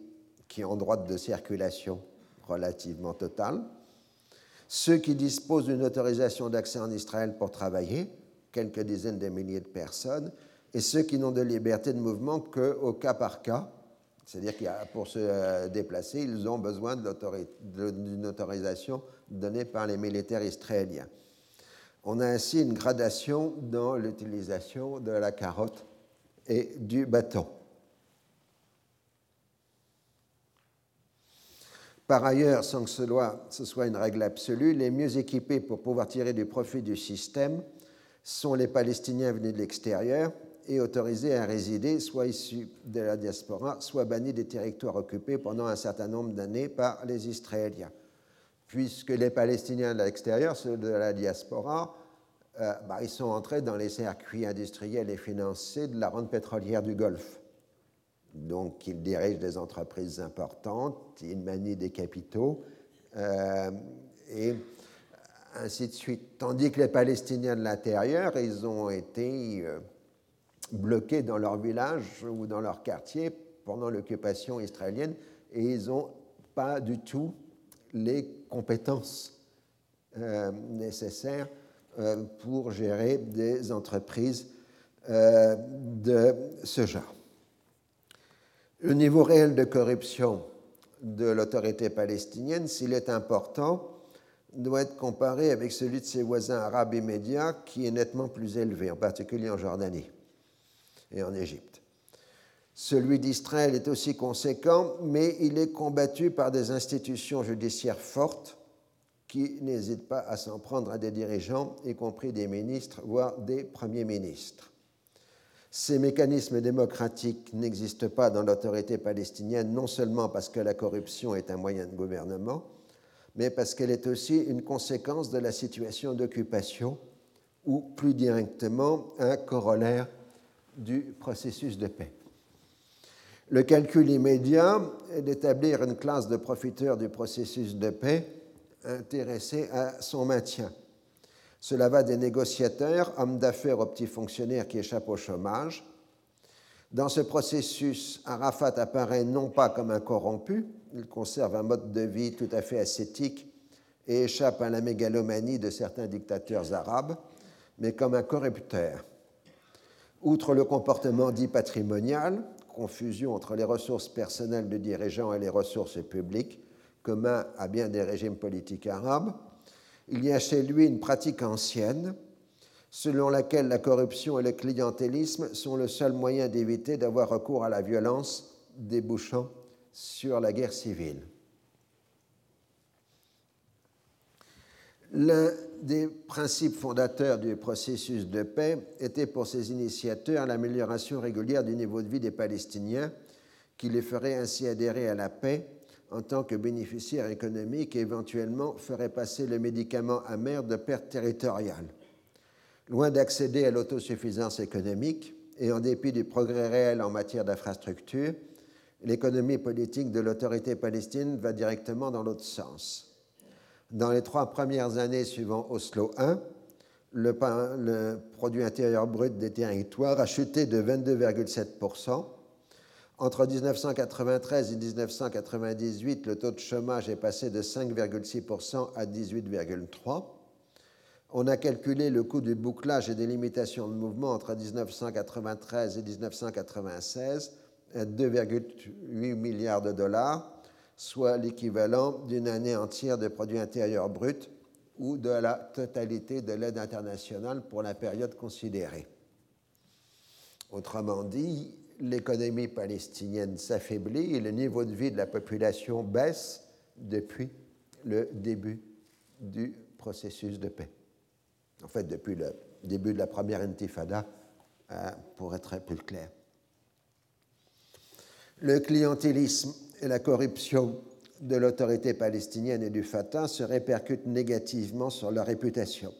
qui ont droit de circulation relativement totale, ceux qui disposent d'une autorisation d'accès en Israël pour travailler, quelques dizaines de milliers de personnes, et ceux qui n'ont de liberté de mouvement qu'au cas par cas, c'est-à-dire que pour se euh, déplacer, ils ont besoin d'une autorisation donnée par les militaires israéliens. On a ainsi une gradation dans l'utilisation de la carotte et du bâton. Par ailleurs, sans que ce soit une règle absolue, les mieux équipés pour pouvoir tirer du profit du système sont les Palestiniens venus de l'extérieur et autorisés à résider, soit issus de la diaspora, soit bannis des territoires occupés pendant un certain nombre d'années par les Israéliens. Puisque les Palestiniens de l'extérieur, ceux de la diaspora, euh, bah, ils sont entrés dans les circuits industriels et financiers de la rente pétrolière du Golfe. Donc, ils dirigent des entreprises importantes, ils manient des capitaux, euh, et ainsi de suite. Tandis que les Palestiniens de l'intérieur, ils ont été euh, bloqués dans leur village ou dans leur quartier pendant l'occupation israélienne, et ils n'ont pas du tout les compétences euh, nécessaires pour gérer des entreprises de ce genre. Le niveau réel de corruption de l'autorité palestinienne, s'il est important, doit être comparé avec celui de ses voisins arabes immédiats, qui est nettement plus élevé, en particulier en Jordanie et en Égypte. Celui d'Israël est aussi conséquent, mais il est combattu par des institutions judiciaires fortes qui n'hésite pas à s'en prendre à des dirigeants, y compris des ministres, voire des premiers ministres. Ces mécanismes démocratiques n'existent pas dans l'autorité palestinienne, non seulement parce que la corruption est un moyen de gouvernement, mais parce qu'elle est aussi une conséquence de la situation d'occupation ou plus directement un corollaire du processus de paix. Le calcul immédiat est d'établir une classe de profiteurs du processus de paix intéressés à son maintien. Cela va des négociateurs, hommes d'affaires aux petits fonctionnaires qui échappent au chômage. Dans ce processus, Arafat apparaît non pas comme un corrompu, il conserve un mode de vie tout à fait ascétique et échappe à la mégalomanie de certains dictateurs arabes, mais comme un corrupteur. Outre le comportement dit patrimonial, confusion entre les ressources personnelles du dirigeant et les ressources publiques, commun à bien des régimes politiques arabes, il y a chez lui une pratique ancienne selon laquelle la corruption et le clientélisme sont le seul moyen d'éviter d'avoir recours à la violence débouchant sur la guerre civile. L'un des principes fondateurs du processus de paix était pour ses initiateurs l'amélioration régulière du niveau de vie des Palestiniens, qui les ferait ainsi adhérer à la paix en tant que bénéficiaires économiques et éventuellement ferait passer le médicament amer de perte territoriale. Loin d'accéder à l'autosuffisance économique et en dépit du progrès réel en matière d'infrastructure, l'économie politique de l'autorité palestinienne va directement dans l'autre sens. Dans les trois premières années suivant Oslo I, le, produit intérieur brut des territoires a chuté de 22,7%. Entre 1993 et 1998, le taux de chômage est passé de 5,6% à 18,3%. On a calculé le coût du bouclage et des limitations de mouvement entre 1993 et 1996 à 2,8 milliards de dollars, soit l'équivalent d'une année entière de produit intérieur brut ou de la totalité de l'aide internationale pour la période considérée. Autrement dit, l'économie palestinienne s'affaiblit et le niveau de vie de la population baisse depuis le début du processus de paix. En fait, depuis le début de la première intifada, euh, pour être plus clair. Le clientélisme et la corruption de l'autorité palestinienne et du Fatah se répercutent négativement sur leur réputation.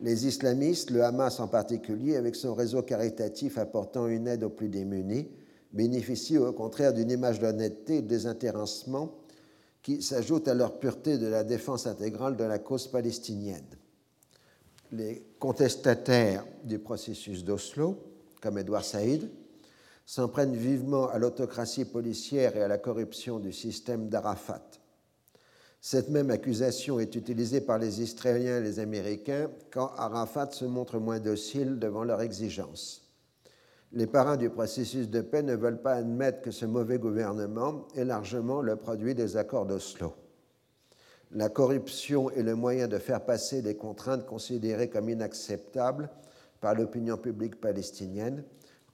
Les islamistes, le Hamas en particulier, avec son réseau caritatif apportant une aide aux plus démunis, bénéficient au contraire d'une image d'honnêteté et de désintéressement qui s'ajoute à leur pureté de la défense intégrale de la cause palestinienne. Les contestataires du processus d'Oslo, comme Edouard Saïd, s'en prennent vivement à l'autocratie policière et à la corruption du système d'Arafat. Cette même accusation est utilisée par les Israéliens et les Américains quand Arafat se montre moins docile devant leurs exigences. Les parrains du processus de paix ne veulent pas admettre que ce mauvais gouvernement est largement le produit des accords d'Oslo. La corruption est le moyen de faire passer des contraintes considérées comme inacceptables par l'opinion publique palestinienne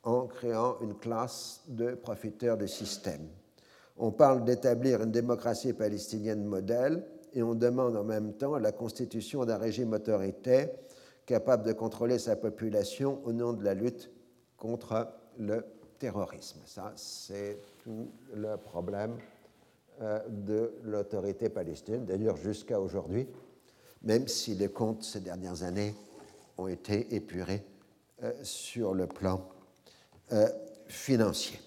en créant une classe de profiteurs de système. On parle d'établir une démocratie palestinienne modèle et on demande en même temps la constitution d'un régime autoritaire capable de contrôler sa population au nom de la lutte contre le terrorisme. Ça, c'est tout le problème de l'autorité palestinienne, d'ailleurs jusqu'à aujourd'hui, même si les comptes ces dernières années ont été épurés euh, sur le plan euh, financier.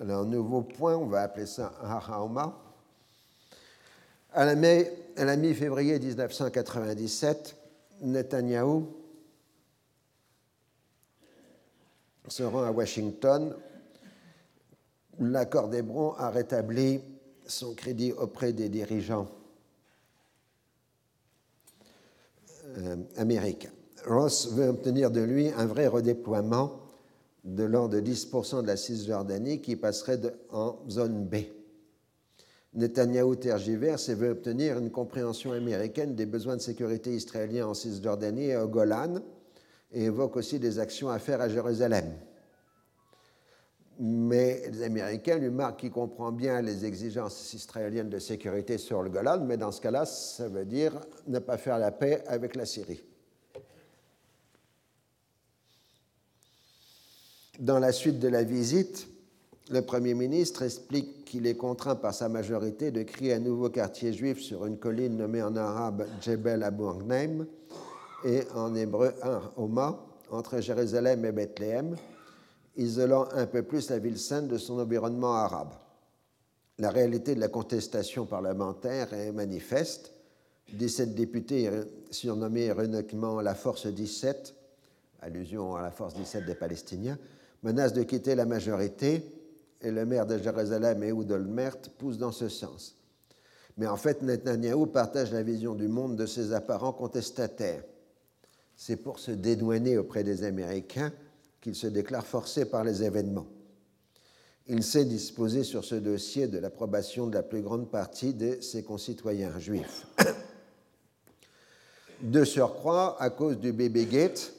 Alors, nouveau point, on va appeler ça Hahaoma. À la mi-février 1997, Netanyahou se rend à Washington. L'accord d'Hébron a rétabli son crédit auprès des dirigeants euh, américains. Ross veut obtenir de lui un vrai redéploiement de l'ordre de 10% de la Cisjordanie qui passerait en zone B. Netanyahou tergiverse et veut obtenir une compréhension américaine des besoins de sécurité israéliens en Cisjordanie et au Golan et évoque aussi des actions à faire à Jérusalem. mais les Américains lui marquent qu'il comprend bien les exigences israéliennes de sécurité sur le Golan, mais dans ce cas-là, ça veut dire ne pas faire la paix avec la Syrie. Dans la suite de la visite, le Premier ministre explique qu'il est contraint par sa majorité de créer un nouveau quartier juif sur une colline nommée en arabe Jebel Abu Angnaim et en hébreu Homa, entre Jérusalem et Bethléem, isolant un peu plus la ville sainte de son environnement arabe. La réalité de la contestation parlementaire est manifeste. 17 députés surnommés ironiquement la Force 17, allusion à la Force 17 des Palestiniens, menacent de quitter la majorité et le maire de Jérusalem, Ehud Olmert, pousse dans ce sens. Mais en fait, Netanyahou partage la vision du monde de ses apparents contestataires. C'est pour se dédouaner auprès des Américains qu'il se déclare forcé par les événements. Il s'est disposé sur ce dossier de l'approbation de la plus grande partie de ses concitoyens juifs. De surcroît, à cause du bébé Gate,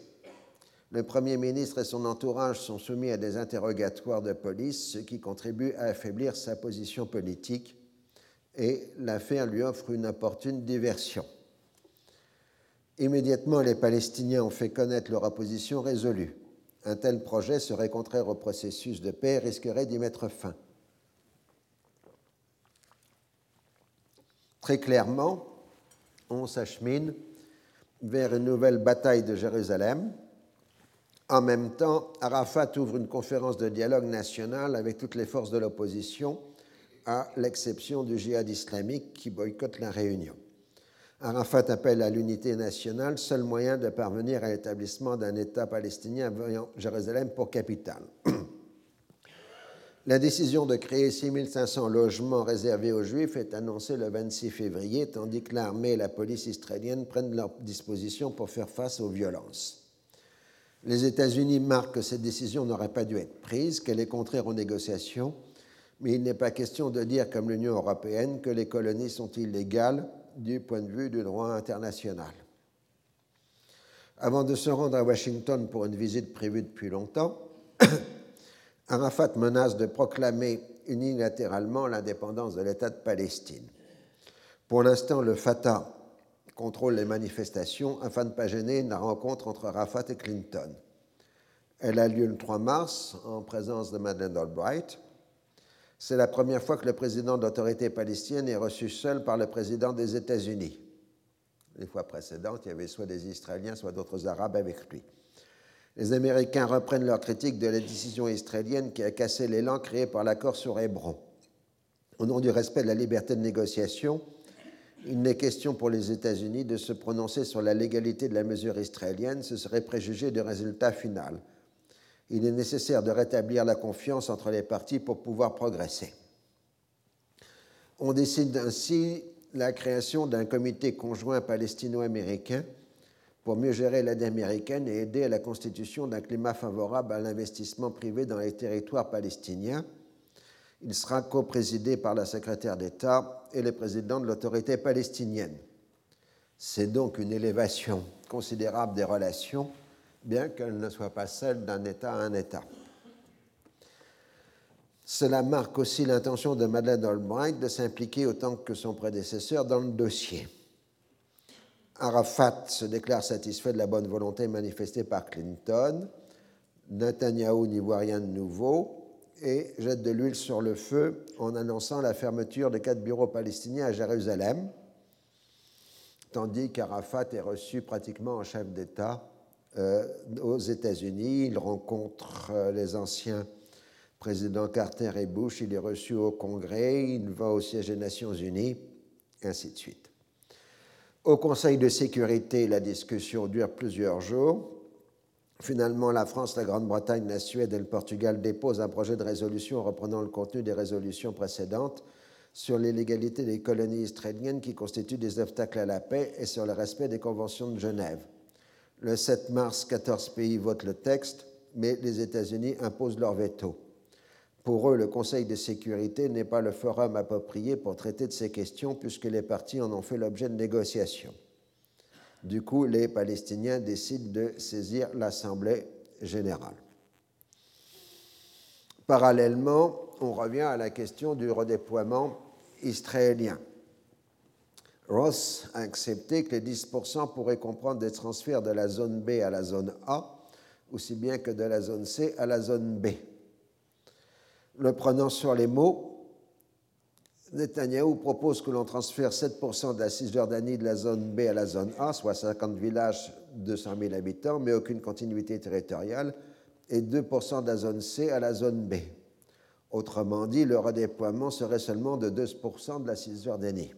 le Premier ministre et son entourage sont soumis à des interrogatoires de police, ce qui contribue à affaiblir sa position politique, et l'affaire lui offre une opportune diversion. Immédiatement, les Palestiniens ont fait connaître leur opposition résolue un tel projet serait contraire au processus de paix et risquerait d'y mettre fin. Très clairement, on s'achemine vers une nouvelle bataille de Jérusalem. En même temps, Arafat ouvre une conférence de dialogue national avec toutes les forces de l'opposition, à l'exception du djihad islamique qui boycotte la réunion. Arafat appelle à l'unité nationale, seul moyen de parvenir à l'établissement d'un État palestinien voyant Jérusalem pour capitale. La décision de créer 6500 logements réservés aux Juifs est annoncée le 26 février, tandis que l'armée et la police israélienne prennent leurs dispositions pour faire face aux violences. Les États-Unis marquent que cette décision n'aurait pas dû être prise, qu'elle est contraire aux négociations, mais il n'est pas question de dire, comme l'Union européenne, que les colonies sont illégales du point de vue du droit international. Avant de se rendre à Washington pour une visite prévue depuis longtemps, Arafat menace de proclamer unilatéralement l'indépendance de l'État de Palestine. Pour l'instant, le Fatah contrôle les manifestations afin de ne pas gêner la rencontre entre Arafat et Clinton. Elle a lieu le 3 mars en présence de Madeleine Albright c'est la première fois que le président de l'autorité palestinienne est reçu seul par le président des États-Unis. Les fois précédentes, il y avait soit des Israéliens, soit d'autres Arabes avec lui. Les Américains reprennent leur critique de la décision israélienne qui a cassé l'élan créé par l'accord sur Hébron. Au nom du respect de la liberté de négociation, il n'est question pour les États-Unis de se prononcer sur la légalité de la mesure israélienne, ce serait préjuger du résultat final il est nécessaire de rétablir la confiance entre les parties pour pouvoir progresser. On décide ainsi la création d'un comité conjoint palestino-américain pour mieux gérer l'aide américaine et aider à la constitution d'un climat favorable à l'investissement privé dans les territoires palestiniens. Il sera coprésidé par la secrétaire d'État et le président de l'autorité palestinienne. C'est donc une élévation considérable des relations bien qu'elle ne soit pas celle d'un État à un État. Cela marque aussi l'intention de Madeleine Albright de s'impliquer autant que son prédécesseur dans le dossier. Arafat se déclare satisfait de la bonne volonté manifestée par Clinton. Netanyahu n'y voit rien de nouveau et jette de l'huile sur le feu en annonçant la fermeture de quatre bureaux palestiniens à Jérusalem, tandis qu'Arafat est reçu pratiquement en chef d'État euh, aux États-Unis. Il rencontre euh, les anciens présidents Carter et Bush. Il est reçu au Congrès. Il va au siège des Nations Unies, ainsi de suite. Au Conseil de sécurité, la discussion dure plusieurs jours. Finalement, la France, la Grande-Bretagne, la Suède et le Portugal déposent un projet de résolution reprenant le contenu des résolutions précédentes sur l'illégalité des colonies israéliennes qui constituent des obstacles à la paix et sur le respect des conventions de Genève. Le 7 mars, 14 pays votent le texte, mais les États-Unis imposent leur veto. Pour eux, le Conseil de sécurité n'est pas le forum approprié pour traiter de ces questions puisque les partis en ont fait l'objet de négociations. Du coup, les Palestiniens décident de saisir l'Assemblée générale. Parallèlement, on revient à la question du redéploiement israélien. Ross a accepté que les 10% pourraient comprendre des transferts de la zone B à la zone A, aussi bien que de la zone C à la zone B. Le prenant sur les mots, Netanyahou propose que l'on transfère 7% de la Cisjordanie de la zone B à la zone A, soit 50 villages, 200 000 habitants, mais aucune continuité territoriale, et 2% de la zone C à la zone B. Autrement dit, le redéploiement serait seulement de 2% de la Cisjordanie.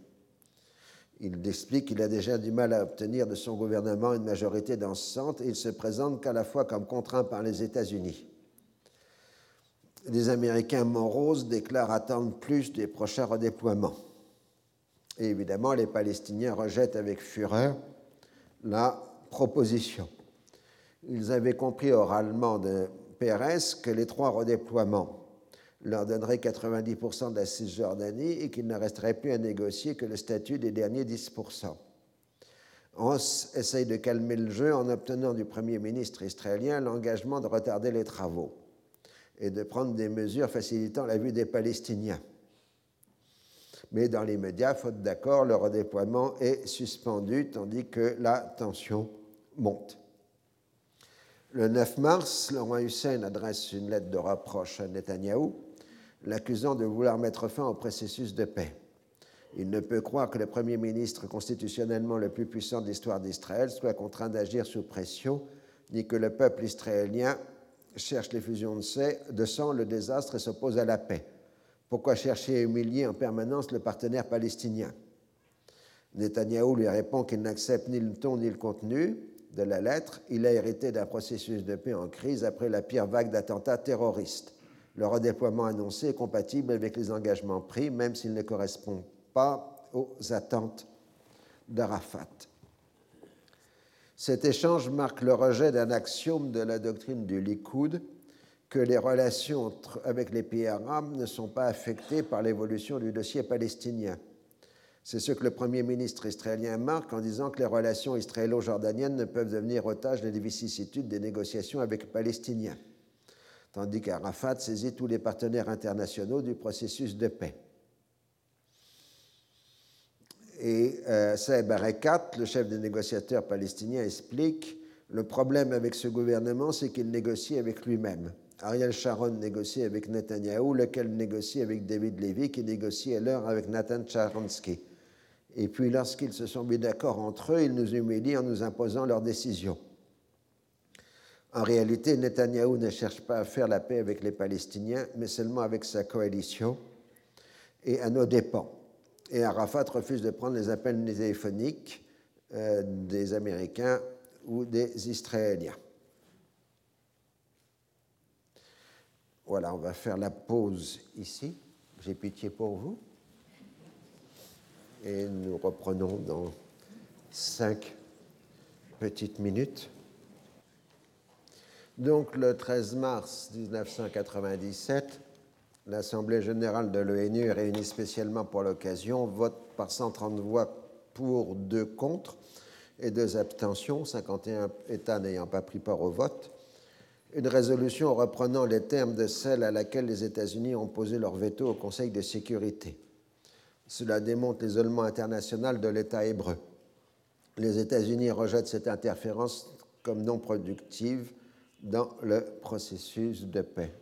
Il explique qu'il a déjà du mal à obtenir de son gouvernement une majorité dans ce centre et il se présente qu'à la fois comme contraint par les États-Unis. Les Américains moroses déclarent attendre plus des prochains redéploiements. Et évidemment, les Palestiniens rejettent avec fureur la proposition. Ils avaient compris oralement de Pérez que les trois redéploiements leur donneraient 90% de la Cisjordanie et qu'il ne resterait plus à négocier que le statut des derniers 10%. Ross essaye de calmer le jeu en obtenant du Premier ministre israélien l'engagement de retarder les travaux et de prendre des mesures facilitant la vue des Palestiniens. Mais dans les médias, faute d'accord, le redéploiement est suspendu tandis que la tension monte. Le 9 mars, roi Hussein adresse une lettre de reproche à Netanyahou, l'accusant de vouloir mettre fin au processus de paix. Il ne peut croire que le Premier ministre constitutionnellement le plus puissant de l'histoire d'Israël soit contraint d'agir sous pression, ni que le peuple israélien cherche l'effusion de sang, le désastre et s'oppose à la paix. Pourquoi chercher à humilier en permanence le partenaire palestinien? Netanyahou lui répond qu'il n'accepte ni le ton ni le contenu de la lettre. Il a hérité d'un processus de paix en crise après la pire vague d'attentats terroristes. Le redéploiement annoncé est compatible avec les engagements pris, même s'il ne correspond pas aux attentes d'Arafat. Cet échange marque le rejet d'un axiome de la doctrine du Likoud que les relations avec les pays arabes ne sont pas affectées par l'évolution du dossier palestinien. C'est ce que le Premier ministre israélien marque en disant que les relations israélo-jordaniennes ne peuvent devenir otages des vicissitudes des négociations avec les Palestiniens, tandis qu'Arafat saisit tous les partenaires internationaux du processus de paix. Et euh, Saeb Arekat, le chef des négociateurs palestiniens, explique le problème avec ce gouvernement, c'est qu'il négocie avec lui-même. Ariel Sharon négocie avec Netanyahou, lequel négocie avec David Levy, qui négocie alors avec Nathan Charonsky. Et puis, lorsqu'ils se sont mis d'accord entre eux, ils nous humilient en nous imposant leurs décisions. En réalité, Netanyahou ne cherche pas à faire la paix avec les Palestiniens, mais seulement avec sa coalition et à nos dépens et Arafat refuse de prendre les appels téléphoniques euh, des Américains ou des Israéliens. Voilà, on va faire la pause ici. J'ai pitié pour vous. Et nous reprenons dans cinq petites minutes. Donc le 13 mars 1997, l'Assemblée générale de l'ONU, réunie spécialement pour l'occasion, vote par 130 voix pour, deux contre et deux abstentions, 51 États n'ayant pas pris part au vote, une résolution reprenant les termes de celle à laquelle les États-Unis ont posé leur veto au Conseil de sécurité. Cela démontre l'isolement international de l'État hébreu. Les États-Unis rejettent cette interférence comme non productive dans le processus de paix.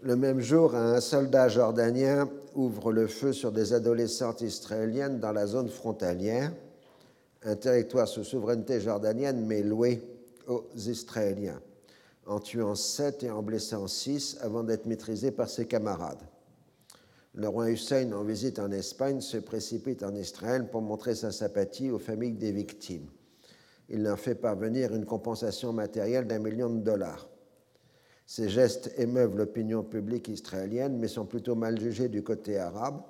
Le même jour, un soldat jordanien ouvre le feu sur des adolescentes israéliennes dans la zone frontalière, un territoire sous souveraineté jordanienne mais loué aux Israéliens, en tuant sept et en blessant six avant d'être maîtrisé par ses camarades. Le roi Hussein, en visite en Espagne, se précipite en Israël pour montrer sa sympathie aux familles des victimes. Il leur fait parvenir une compensation matérielle d'un million de dollars. Ces gestes émeuvent l'opinion publique israélienne, mais sont plutôt mal jugés du côté arabe,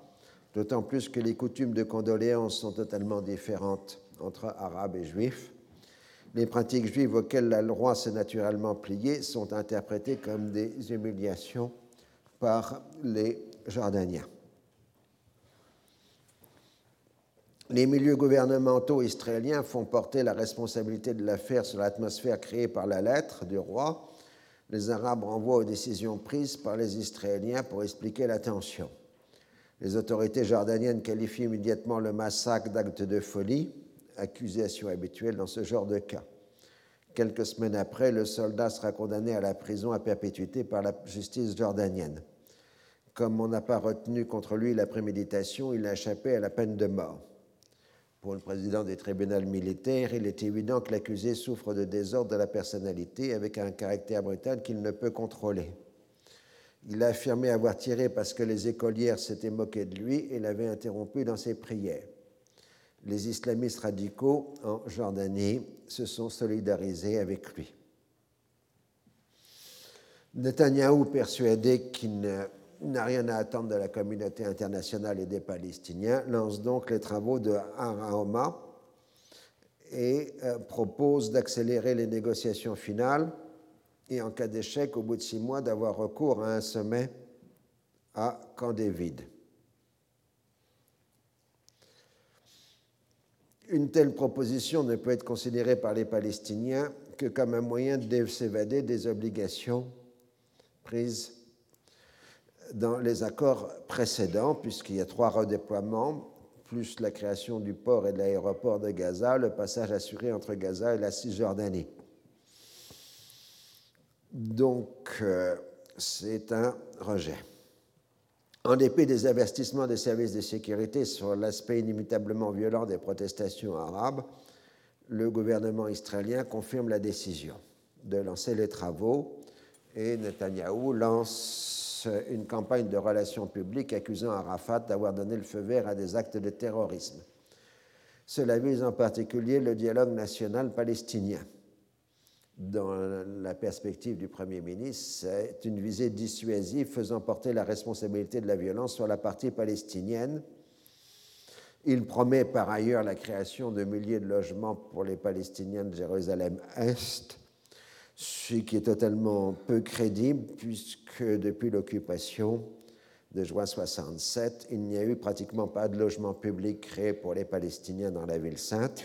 d'autant plus que les coutumes de condoléances sont totalement différentes entre arabes et juifs. Les pratiques juives auxquelles la loi s'est naturellement pliée sont interprétées comme des humiliations par les Jordaniens. Les milieux gouvernementaux israéliens font porter la responsabilité de l'affaire sur l'atmosphère créée par la lettre du roi les Arabes renvoient aux décisions prises par les Israéliens pour expliquer la tension. Les autorités jordaniennes qualifient immédiatement le massacre d'acte de folie, accusation habituelle dans ce genre de cas. Quelques semaines après, le soldat sera condamné à la prison à perpétuité par la justice jordanienne. Comme on n'a pas retenu contre lui la préméditation, il a échappé à la peine de mort. Pour le président des tribunaux militaires, il est évident que l'accusé souffre de désordre de la personnalité avec un caractère brutal qu'il ne peut contrôler. Il a affirmé avoir tiré parce que les écolières s'étaient moquées de lui et l'avaient interrompu dans ses prières. Les islamistes radicaux en Jordanie se sont solidarisés avec lui. Netanyahou, persuadé qu'il n'a rien à attendre de la communauté internationale et des Palestiniens, lance donc les travaux de Haraoma et euh, propose d'accélérer les négociations finales et, en cas d'échec, au bout de six mois, d'avoir recours à un sommet à Camp David. Une telle proposition ne peut être considérée par les Palestiniens que comme un moyen de s'évader des obligations prises dans les accords précédents, puisqu'il y a trois redéploiements, plus la création du port et de l'aéroport de Gaza, le passage assuré entre Gaza et la Cisjordanie. Donc, euh, c'est un rejet. En dépit des investissements des services de sécurité sur l'aspect inimitablement violent des protestations arabes, le gouvernement israélien confirme la décision de lancer les travaux et Netanyahou lance une campagne de relations publiques accusant Arafat d'avoir donné le feu vert à des actes de terrorisme. Cela vise en particulier le dialogue national palestinien. Dans la perspective du Premier ministre, c'est une visée dissuasive faisant porter la responsabilité de la violence sur la partie palestinienne. Il promet par ailleurs la création de milliers de logements pour les Palestiniens de Jérusalem-Est ce qui est totalement peu crédible puisque depuis l'occupation de juin 67, il n'y a eu pratiquement pas de logement public créé pour les Palestiniens dans la ville sainte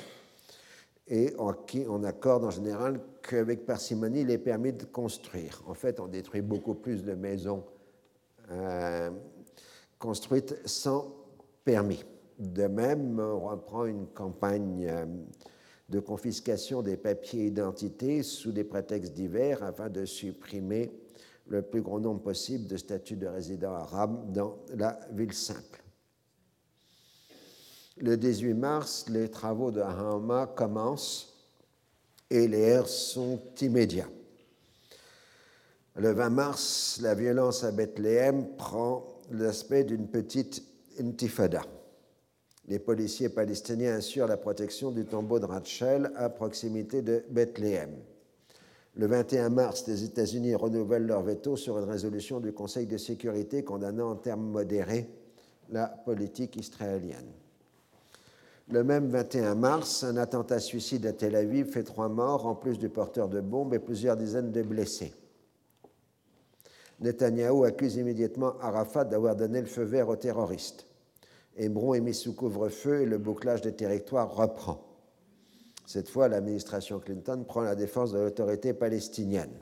et on accorde en général qu'avec parcimonie les permis de construire. En fait, on détruit beaucoup plus de maisons euh, construites sans permis. De même, on reprend une campagne euh, de confiscation des papiers identités sous des prétextes divers afin de supprimer le plus grand nombre possible de statuts de résidents arabes dans la ville simple. Le 18 mars, les travaux de Hama commencent et les airs sont immédiats. Le 20 mars, la violence à Bethléem prend l'aspect d'une petite intifada les policiers palestiniens assurent la protection du tombeau de Rachel à proximité de Bethléem. Le 21 mars, les États-Unis renouvellent leur veto sur une résolution du Conseil de sécurité condamnant en termes modérés la politique israélienne. Le même 21 mars, un attentat suicide à Tel Aviv fait trois morts, en plus du porteur de bombes et plusieurs dizaines de blessés. Netanyahou accuse immédiatement Arafat d'avoir donné le feu vert aux terroristes. Hébron est mis sous couvre-feu et le bouclage des territoires reprend. Cette fois, l'administration Clinton prend la défense de l'autorité palestinienne.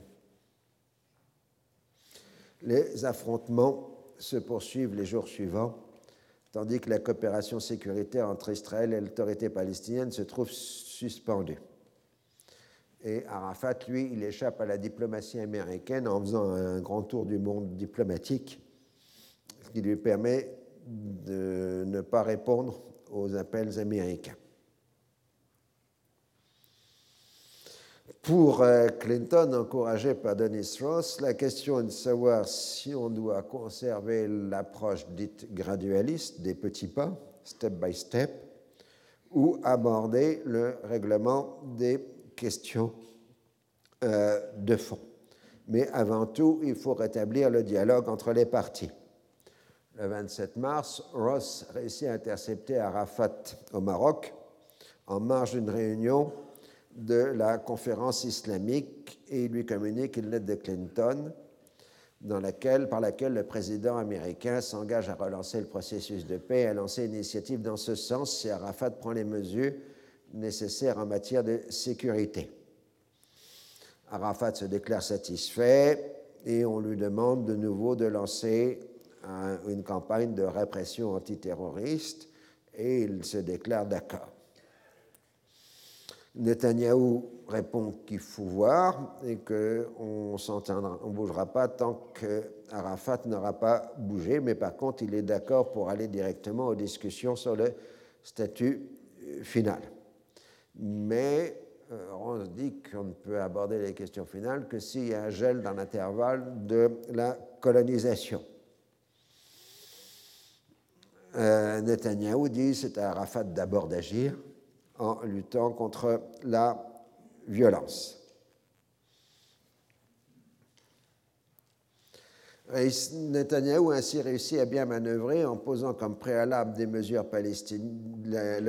Les affrontements se poursuivent les jours suivants, tandis que la coopération sécuritaire entre Israël et l'autorité palestinienne se trouve suspendue. Et Arafat, lui, il échappe à la diplomatie américaine en faisant un grand tour du monde diplomatique, ce qui lui permet de ne pas répondre aux appels américains. Pour euh, Clinton, encouragé par Dennis Ross, la question est de savoir si on doit conserver l'approche dite gradualiste des petits pas, step by step, ou aborder le règlement des questions euh, de fond. Mais avant tout, il faut rétablir le dialogue entre les parties 27 mars, Ross réussit à intercepter Arafat au Maroc en marge d'une réunion de la conférence islamique et il lui communique une lettre de Clinton dans laquelle, par laquelle le président américain s'engage à relancer le processus de paix et à lancer une initiative dans ce sens si Arafat prend les mesures nécessaires en matière de sécurité. Arafat se déclare satisfait et on lui demande de nouveau de lancer une campagne de répression antiterroriste et il se déclare d'accord. Netanyahou répond qu'il faut voir et qu'on ne bougera pas tant qu'Arafat n'aura pas bougé, mais par contre, il est d'accord pour aller directement aux discussions sur le statut euh, final. Mais euh, on se dit qu'on ne peut aborder les questions finales que s'il y a un gel dans l'intervalle de la colonisation. Euh, Netanyahou dit c'est à Arafat d'abord d'agir en luttant contre la violence. Netanyahou a ainsi réussi à bien manœuvrer en posant comme préalable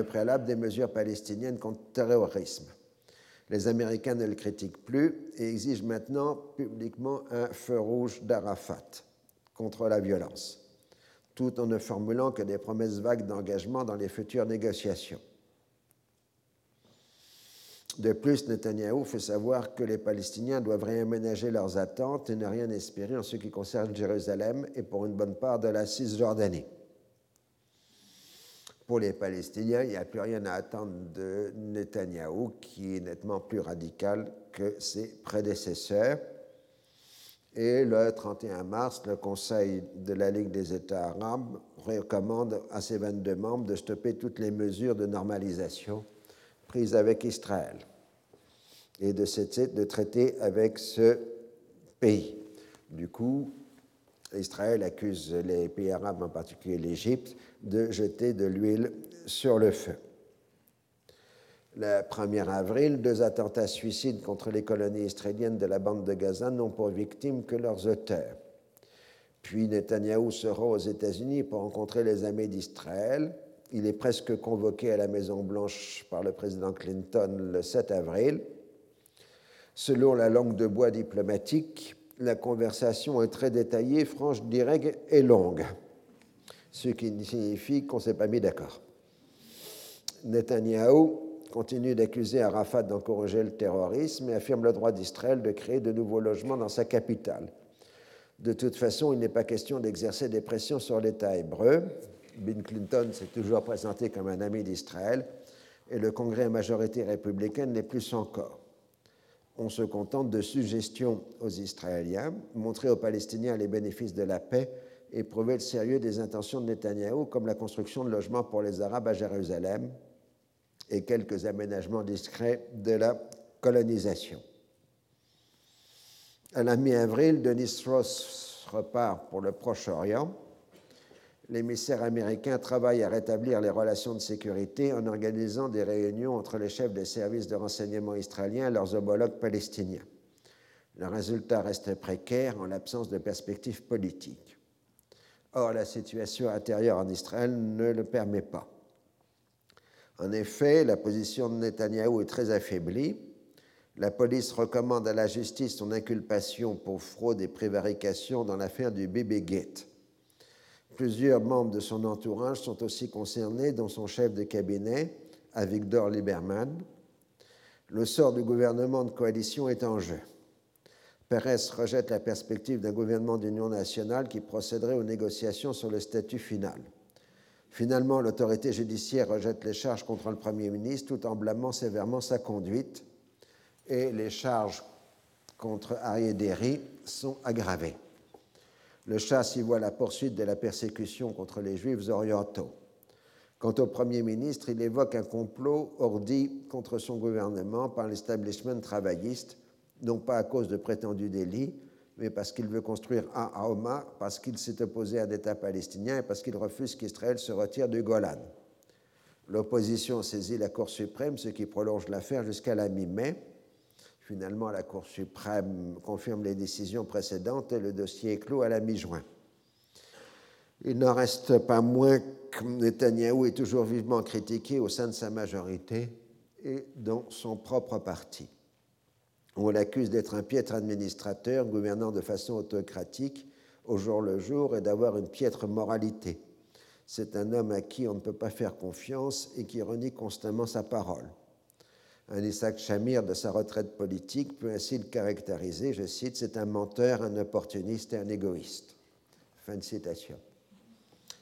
préalable des mesures palestiniennes contre le terrorisme. Les Américains ne le critiquent plus et exigent maintenant publiquement un feu rouge d'Arafat contre la violence, tout en ne formulant que des promesses vagues d'engagement dans les futures négociations. De plus, Netanyahou fait savoir que les Palestiniens doivent réaménager leurs attentes et ne rien espérer en ce qui concerne Jérusalem et pour une bonne part de la Cisjordanie. Pour les Palestiniens, il n'y a plus rien à attendre de Netanyahou, qui est nettement plus radical que ses prédécesseurs. Et le 31 mars, le Conseil de la Ligue des États arabes recommande à ses 22 membres de stopper toutes les mesures de normalisation prise avec Israël et de cesser de traiter avec ce pays. Du coup, Israël accuse les pays arabes, en particulier l'Égypte, de jeter de l'huile sur le feu. Le 1er avril, deux attentats suicides contre les colonies israéliennes de la bande de Gaza n'ont pour victime que leurs auteurs. Puis Netanyahou sera aux États-Unis pour rencontrer les amis d'Israël il est presque convoqué à la Maison-Blanche par le président Clinton le 7 avril. Selon la langue de bois diplomatique, la conversation est très détaillée, franche, directe et longue, ce qui signifie qu'on ne s'est pas mis d'accord. Netanyahou continue d'accuser Arafat d'encourager le terrorisme et affirme le droit d'Israël de créer de nouveaux logements dans sa capitale. De toute façon, il n'est pas question d'exercer des pressions sur l'État hébreu. Bill Clinton s'est toujours présenté comme un ami d'Israël et le Congrès à majorité républicaine n'est plus encore. On se contente de suggestions aux Israéliens, montrer aux Palestiniens les bénéfices de la paix et prouver le sérieux des intentions de Netanyahou, comme la construction de logements pour les Arabes à Jérusalem et quelques aménagements discrets de la colonisation. À la mi-avril, Denis Ross repart pour le Proche-Orient l'émissaire américain travaille à rétablir les relations de sécurité en organisant des réunions entre les chefs des services de renseignement israéliens et leurs homologues palestiniens. Le résultat reste précaire en l'absence de perspectives politiques. Or, la situation intérieure en Israël ne le permet pas. En effet, la position de Netanyahou est très affaiblie. La police recommande à la justice son inculpation pour fraude et prévarication dans l'affaire du bébé Gate Plusieurs membres de son entourage sont aussi concernés, dont son chef de cabinet, Avigdor Lieberman. Le sort du gouvernement de coalition est en jeu. Pérez rejette la perspective d'un gouvernement d'union nationale qui procéderait aux négociations sur le statut final. Finalement, l'autorité judiciaire rejette les charges contre le Premier ministre tout en blâmant sévèrement sa conduite et les charges contre Arié Derry sont aggravées le chasse y voit la poursuite de la persécution contre les Juifs orientaux. Quant au Premier ministre, il évoque un complot ordi contre son gouvernement par l'establishment travailliste, non pas à cause de prétendus délits, mais parce qu'il veut construire un Haoma, parce qu'il s'est opposé à l'État palestinien et parce qu'il refuse qu'Israël se retire du Golan. L'opposition saisit la Cour suprême, ce qui prolonge l'affaire jusqu'à la mi-mai. Finalement, la Cour suprême confirme les décisions précédentes et le dossier est clos à la mi-juin. Il n'en reste pas moins que Netanyahou est toujours vivement critiqué au sein de sa majorité et dans son propre parti. On l'accuse d'être un piètre administrateur gouvernant de façon autocratique au jour le jour et d'avoir une piètre moralité. C'est un homme à qui on ne peut pas faire confiance et qui renie constamment sa parole. Un Isaac Shamir, de sa retraite politique, peut ainsi le caractériser, je cite, c'est un menteur, un opportuniste et un égoïste. Fin de citation.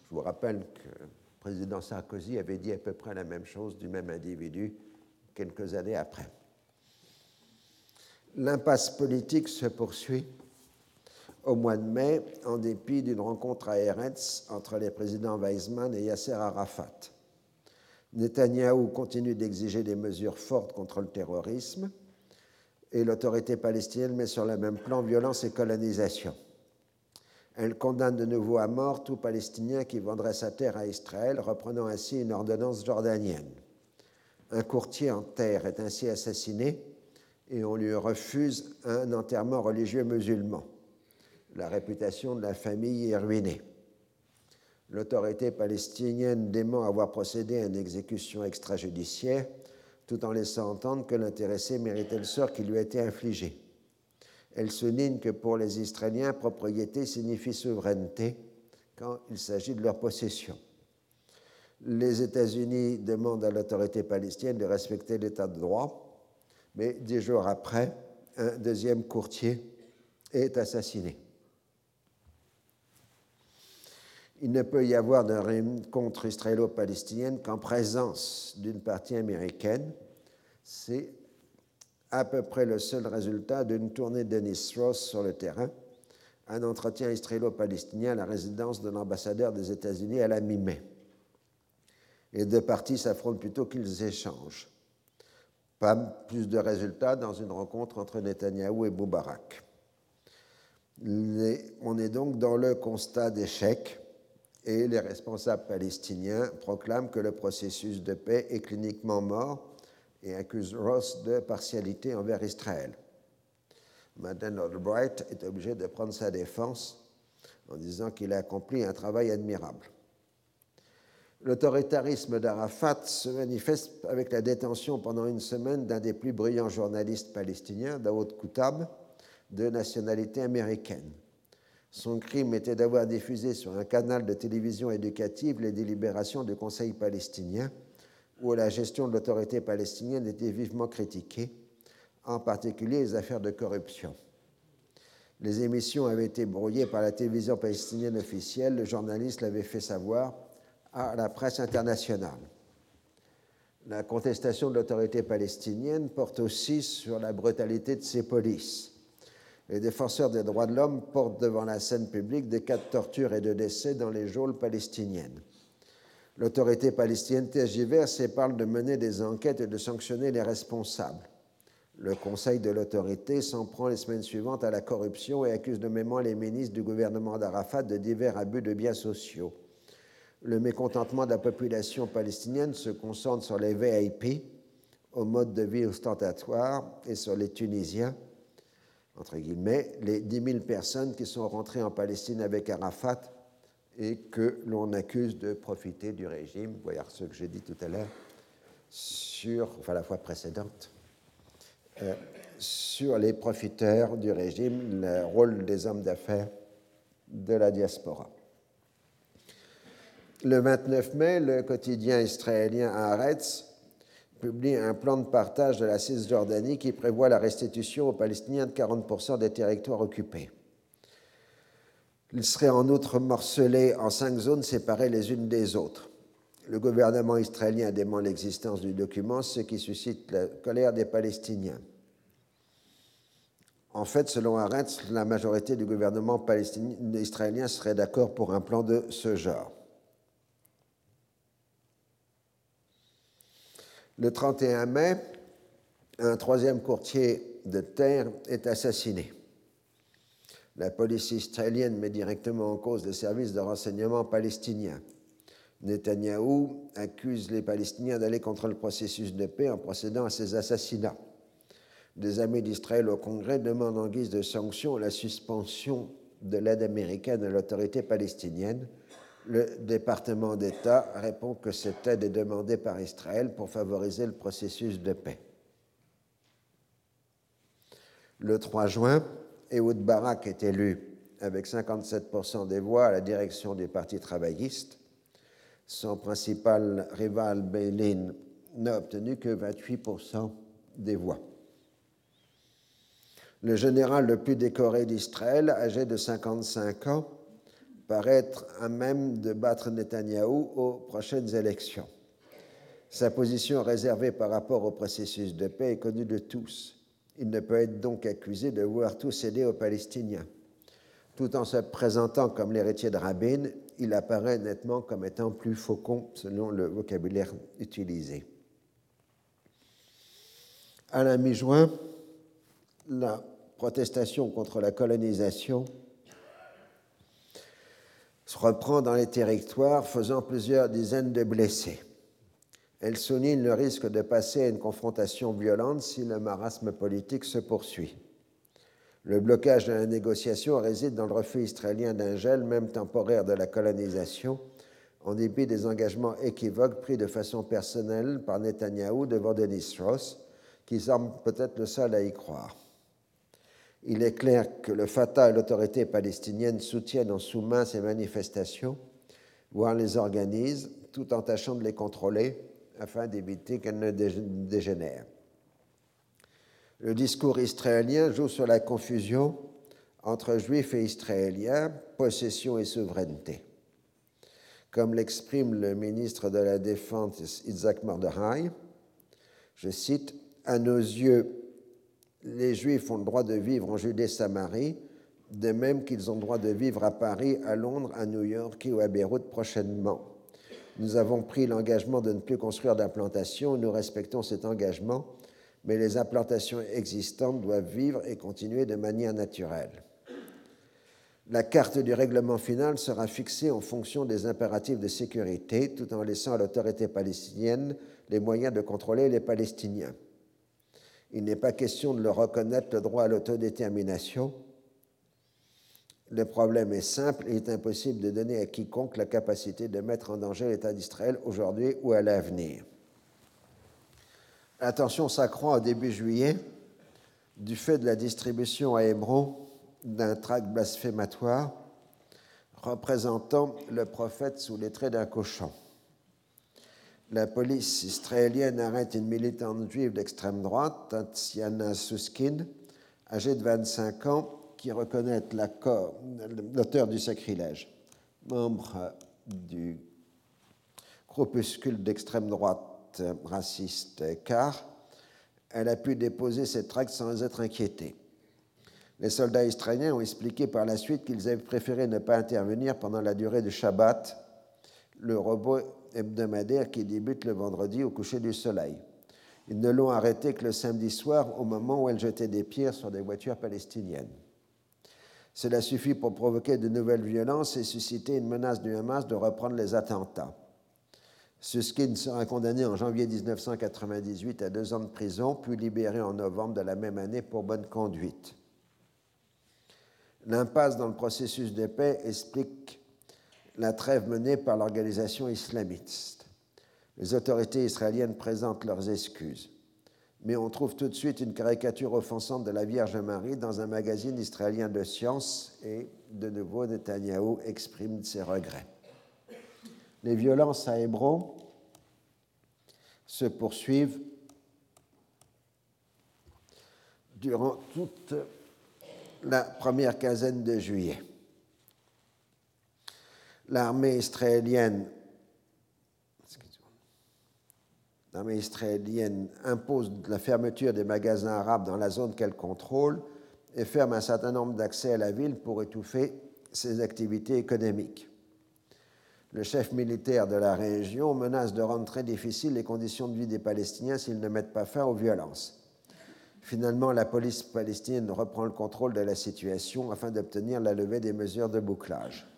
Je vous rappelle que le président Sarkozy avait dit à peu près la même chose du même individu quelques années après. L'impasse politique se poursuit au mois de mai en dépit d'une rencontre à Eretz entre les présidents Weizmann et Yasser Arafat. Netanyahou continue d'exiger des mesures fortes contre le terrorisme et l'autorité palestinienne met sur le même plan violence et colonisation. Elle condamne de nouveau à mort tout Palestinien qui vendrait sa terre à Israël, reprenant ainsi une ordonnance jordanienne. Un courtier en terre est ainsi assassiné et on lui refuse un enterrement religieux musulman. La réputation de la famille est ruinée. L'autorité palestinienne dément avoir procédé à une exécution extrajudiciaire tout en laissant entendre que l'intéressé méritait le sort qui lui a été infligé. Elle souligne que pour les Israéliens, propriété signifie souveraineté quand il s'agit de leur possession. Les États-Unis demandent à l'autorité palestinienne de respecter l'état de droit, mais dix jours après, un deuxième courtier est assassiné. Il ne peut y avoir de rencontre israélo-palestinienne qu'en présence d'une partie américaine. C'est à peu près le seul résultat d'une tournée de Dennis Ross sur le terrain, un entretien israélo-palestinien à la résidence de l'ambassadeur des États-Unis à la mi-mai. Les deux parties s'affrontent plutôt qu'ils échangent. Pas plus de résultats dans une rencontre entre Netanyahou et Moubarak. on est donc dans le constat d'échec et les responsables palestiniens proclament que le processus de paix est cliniquement mort et accusent Ross de partialité envers Israël. Madeleine Albright est obligé de prendre sa défense en disant qu'il a accompli un travail admirable. L'autoritarisme d'Arafat se manifeste avec la détention pendant une semaine d'un des plus brillants journalistes palestiniens, Daoud Koutab, de nationalité américaine. Son crime était d'avoir diffusé sur un canal de télévision éducative les délibérations du Conseil palestinien, où la gestion de l'autorité palestinienne était vivement critiquée, en particulier les affaires de corruption. Les émissions avaient été brouillées par la télévision palestinienne officielle, le journaliste l'avait fait savoir à la presse internationale. La contestation de l'autorité palestinienne porte aussi sur la brutalité de ses polices les défenseurs des droits de l'homme portent devant la scène publique des cas de torture et de décès dans les geôles palestiniennes. L'autorité palestinienne tergiverse et parle de mener des enquêtes et de sanctionner les responsables. Le Conseil de l'autorité s'en prend les semaines suivantes à la corruption et accuse nommément les ministres du gouvernement d'Arafat de divers abus de biens sociaux. Le mécontentement de la population palestinienne se concentre sur les VIP, au mode de vie ostentatoire, et sur les Tunisiens, entre guillemets, les 10 000 personnes qui sont rentrées en Palestine avec Arafat et que l'on accuse de profiter du régime, voyez ce que j'ai dit tout à l'heure, sur, enfin la fois précédente, euh, sur les profiteurs du régime, le rôle des hommes d'affaires de la diaspora. Le 29 mai, le quotidien israélien Haaretz publie un plan de partage de la Cisjordanie qui prévoit la restitution aux Palestiniens de 40% des territoires occupés. Il serait en outre morcelé en cinq zones séparées les unes des autres. Le gouvernement israélien dément l'existence du document, ce qui suscite la colère des Palestiniens. En fait, selon Arendt, la majorité du gouvernement israélien serait d'accord pour un plan de ce genre. Le 31 mai, un troisième courtier de terre est assassiné. La police israélienne met directement en cause les services de renseignement palestiniens. Netanyahou accuse les Palestiniens d'aller contre le processus de paix en procédant à ces assassinats. Des amis d'Israël au Congrès demandent en guise de sanction la suspension de l'aide américaine à l'autorité palestinienne le département d'État répond que cette aide est demandée par Israël pour favoriser le processus de paix. Le 3 juin, Ehud Barak est élu avec 57% des voix à la direction du Parti travailliste. Son principal rival, Beilin, n'a obtenu que 28% des voix. Le général le plus décoré d'Israël, âgé de 55 ans, paraît être à même de battre Netanyahou aux prochaines élections. Sa position réservée par rapport au processus de paix est connue de tous. Il ne peut être donc accusé de vouloir tout céder aux Palestiniens. Tout en se présentant comme l'héritier de Rabin, il apparaît nettement comme étant plus faucon selon le vocabulaire utilisé. À la mi-juin, la protestation contre la colonisation se reprend dans les territoires, faisant plusieurs dizaines de blessés. Elle souligne le risque de passer à une confrontation violente si le marasme politique se poursuit. Le blocage de la négociation réside dans le refus israélien d'un gel, même temporaire, de la colonisation, en dépit des engagements équivoques pris de façon personnelle par Netanyahou devant Denis Strauss, qui semble peut-être le seul à y croire. Il est clair que le Fatah et l'autorité palestinienne soutiennent en sous-main ces manifestations, voire les organisent, tout en tâchant de les contrôler afin d'éviter qu'elles ne dégénèrent. Le discours israélien joue sur la confusion entre juifs et israéliens, possession et souveraineté. Comme l'exprime le ministre de la Défense Isaac Mordechai, je cite, À nos yeux, les juifs ont le droit de vivre en Judée-Samarie, de même qu'ils ont le droit de vivre à Paris, à Londres, à New York ou à Beyrouth prochainement. Nous avons pris l'engagement de ne plus construire d'implantations. Nous respectons cet engagement, mais les implantations existantes doivent vivre et continuer de manière naturelle. La carte du règlement final sera fixée en fonction des impératifs de sécurité, tout en laissant à l'autorité palestinienne les moyens de contrôler les Palestiniens. Il n'est pas question de leur reconnaître le droit à l'autodétermination, le problème est simple il est impossible de donner à quiconque la capacité de mettre en danger l'État d'Israël aujourd'hui ou à l'avenir. La tension s'accroît au début juillet du fait de la distribution à Hébron d'un tract blasphématoire représentant le prophète sous les traits d'un cochon. La police israélienne arrête une militante juive d'extrême droite, Tatiana Suskin, âgée de 25 ans, qui reconnaît l'auteur du sacrilège, membre du groupuscule d'extrême droite raciste car elle a pu déposer cette tracts sans être inquiétée. Les soldats israéliens ont expliqué par la suite qu'ils avaient préféré ne pas intervenir pendant la durée du Shabbat, le robot hebdomadaire qui débute le vendredi au coucher du soleil. Ils ne l'ont arrêté que le samedi soir au moment où elle jetait des pierres sur des voitures palestiniennes. Cela suffit pour provoquer de nouvelles violences et susciter une menace du Hamas de reprendre les attentats. Suskin sera condamné en janvier 1998 à deux ans de prison, puis libéré en novembre de la même année pour bonne conduite. L'impasse dans le processus de paix explique la trêve menée par l'organisation islamiste. Les autorités israéliennes présentent leurs excuses mais on trouve tout de suite une caricature offensante de la Vierge Marie dans un magazine israélien de science et de nouveau Netanyahou exprime ses regrets. Les violences à Hébron se poursuivent durant toute la première quinzaine de juillet. L'armée israélienne impose la fermeture des magasins arabes dans la zone qu'elle contrôle et ferme un certain nombre d'accès à la ville pour étouffer ses activités économiques. Le chef militaire de la région menace de rendre très difficiles les conditions de vie des Palestiniens s'ils ne mettent pas fin aux violences. Finalement, la police palestinienne reprend le contrôle de la situation afin d'obtenir la levée des mesures de bouclage.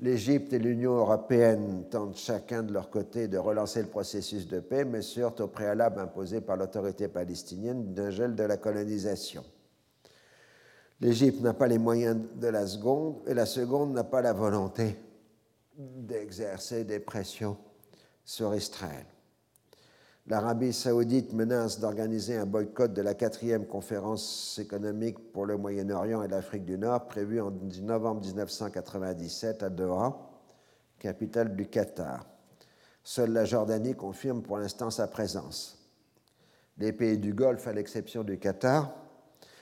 L'Égypte et l'Union européenne tentent chacun de leur côté de relancer le processus de paix, mais se heurtent au préalable imposé par l'autorité palestinienne d'un gel de la colonisation. L'Égypte n'a pas les moyens de la seconde et la seconde n'a pas la volonté d'exercer des pressions sur Israël l'Arabie saoudite menace d'organiser un boycott de la quatrième conférence économique pour le Moyen-Orient et l'Afrique du Nord prévue en novembre 1997 à Doha, capitale du Qatar. Seule la Jordanie confirme pour l'instant sa présence. Les pays du Golfe, à l'exception du Qatar,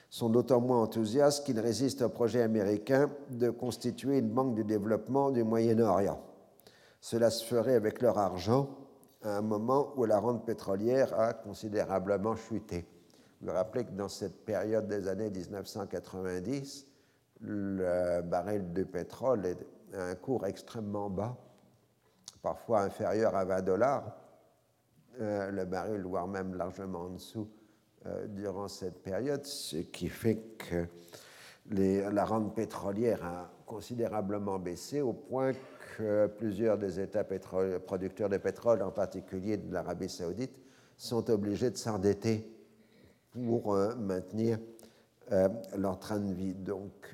sont d'autant moins enthousiastes qu'ils résistent au projet américain de constituer une banque du développement du Moyen-Orient. Cela se ferait avec leur argent à un moment où la rente pétrolière a considérablement chuté. Vous vous rappelez que dans cette période des années 1990, le baril de pétrole est à un cours extrêmement bas, parfois inférieur à 20 dollars, euh, le baril, voire même largement en dessous euh, durant cette période, ce qui fait que la rente pétrolière a considérablement baissé au point que plusieurs des États producteurs de pétrole, en particulier de l'Arabie saoudite, sont obligés de s'endetter pour euh, maintenir leur train de vie. Donc,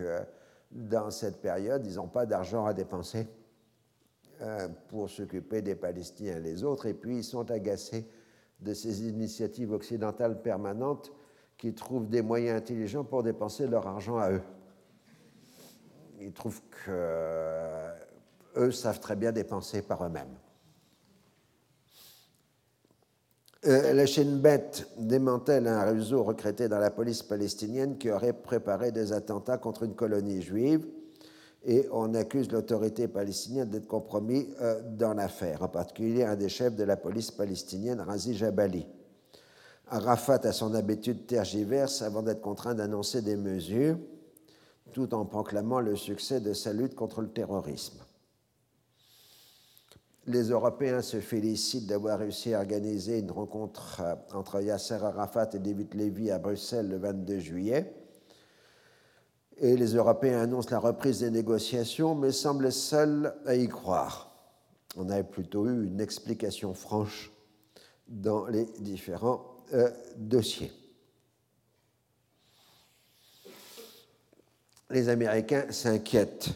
dans cette période, ils n'ont pas d'argent à dépenser euh, pour s'occuper des Palestiniens et les autres, et puis ils sont agacés de ces initiatives occidentales permanentes qui trouvent des moyens intelligents pour dépenser leur argent à eux. Ils trouvent qu'eux euh, savent très bien dépenser par eux-mêmes. Euh, la Shin démantèle un réseau recruté dans la police palestinienne qui aurait préparé des attentats contre une colonie juive et on accuse l'autorité palestinienne d'être compromis euh, dans l'affaire, en particulier un des chefs de la police palestinienne, Razi Jabali. Arafat a son habitude tergiverse avant d'être contraint d'annoncer des mesures, tout en proclamant le succès de sa lutte contre le terrorisme. Les Européens se félicitent d'avoir réussi à organiser une rencontre euh, entre Yasser Arafat et David Levy à Bruxelles le 22 juillet et les Européens annoncent la reprise des négociations, mais semblent seuls à y croire. On avait plutôt eu une explication franche dans les différents euh, dossiers. Les Américains s'inquiètent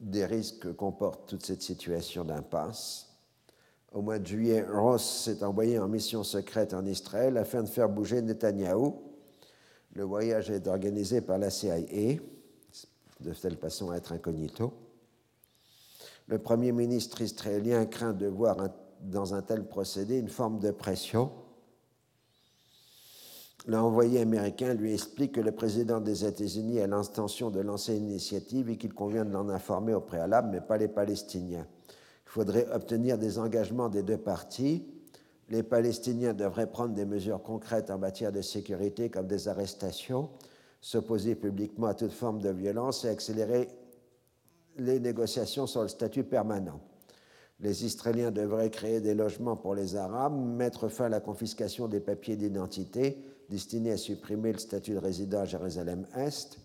des risques que comporte toute cette situation d'impasse. Au mois de juillet, Ross s'est envoyé en mission secrète en Israël afin de faire bouger Netanyahou. Le voyage est organisé par la CIA de telle façon à être incognito. Le Premier ministre israélien craint de voir dans un tel procédé une forme de pression. L'envoyé américain lui explique que le président des États-Unis a l'intention de lancer une initiative et qu'il convient de l'en informer au préalable, mais pas les Palestiniens. Il faudrait obtenir des engagements des deux parties. Les Palestiniens devraient prendre des mesures concrètes en matière de sécurité, comme des arrestations, s'opposer publiquement à toute forme de violence et accélérer les négociations sur le statut permanent. Les Israéliens devraient créer des logements pour les Arabes, mettre fin à la confiscation des papiers d'identité destinés à supprimer le statut de résident à Jérusalem-Est,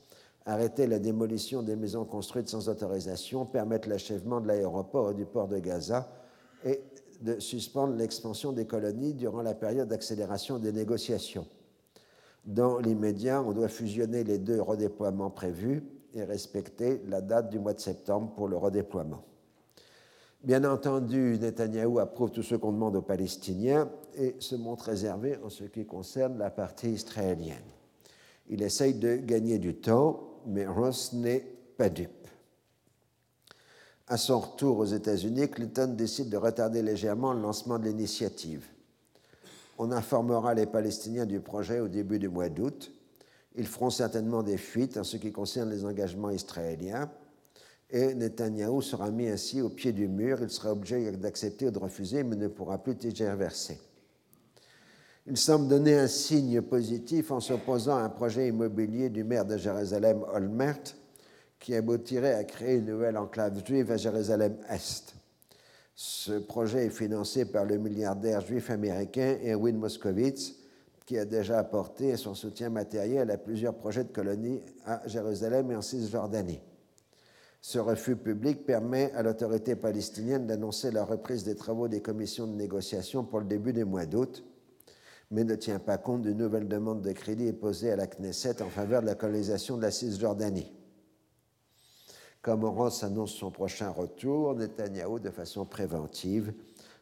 arrêter la démolition des maisons construites sans autorisation, permettre l'achèvement de l'aéroport et du port de Gaza et de suspendre l'expansion des colonies durant la période d'accélération des négociations. Dans l'immédiat, on doit fusionner les deux redéploiements prévus et respecter la date du mois de septembre pour le redéploiement. Bien entendu, Netanyahou approuve tout ce qu'on demande aux Palestiniens et se montre réservé en ce qui concerne la partie israélienne. Il essaye de gagner du temps, mais Ross n'est pas dupe. À son retour aux États-Unis, Clinton décide de retarder légèrement le lancement de l'initiative. On informera les Palestiniens du projet au début du mois d'août. Ils feront certainement des fuites en ce qui concerne les engagements israéliens. Et Netanyahou sera mis ainsi au pied du mur. Il sera obligé d'accepter ou de refuser, mais ne pourra plus tergiverser. Il semble donner un signe positif en s'opposant à un projet immobilier du maire de Jérusalem, Olmert, qui aboutirait à créer une nouvelle enclave juive à Jérusalem-Est. Ce projet est financé par le milliardaire juif américain Erwin Moskowitz, qui a déjà apporté son soutien matériel à plusieurs projets de colonies à Jérusalem et en Cisjordanie. Ce refus public permet à l'autorité palestinienne d'annoncer la reprise des travaux des commissions de négociation pour le début du mois d'août, mais ne tient pas compte d'une nouvelle demande de crédit posée à la Knesset en faveur de la colonisation de la Cisjordanie. Comme Ross annonce son prochain retour, Netanyahou, de façon préventive,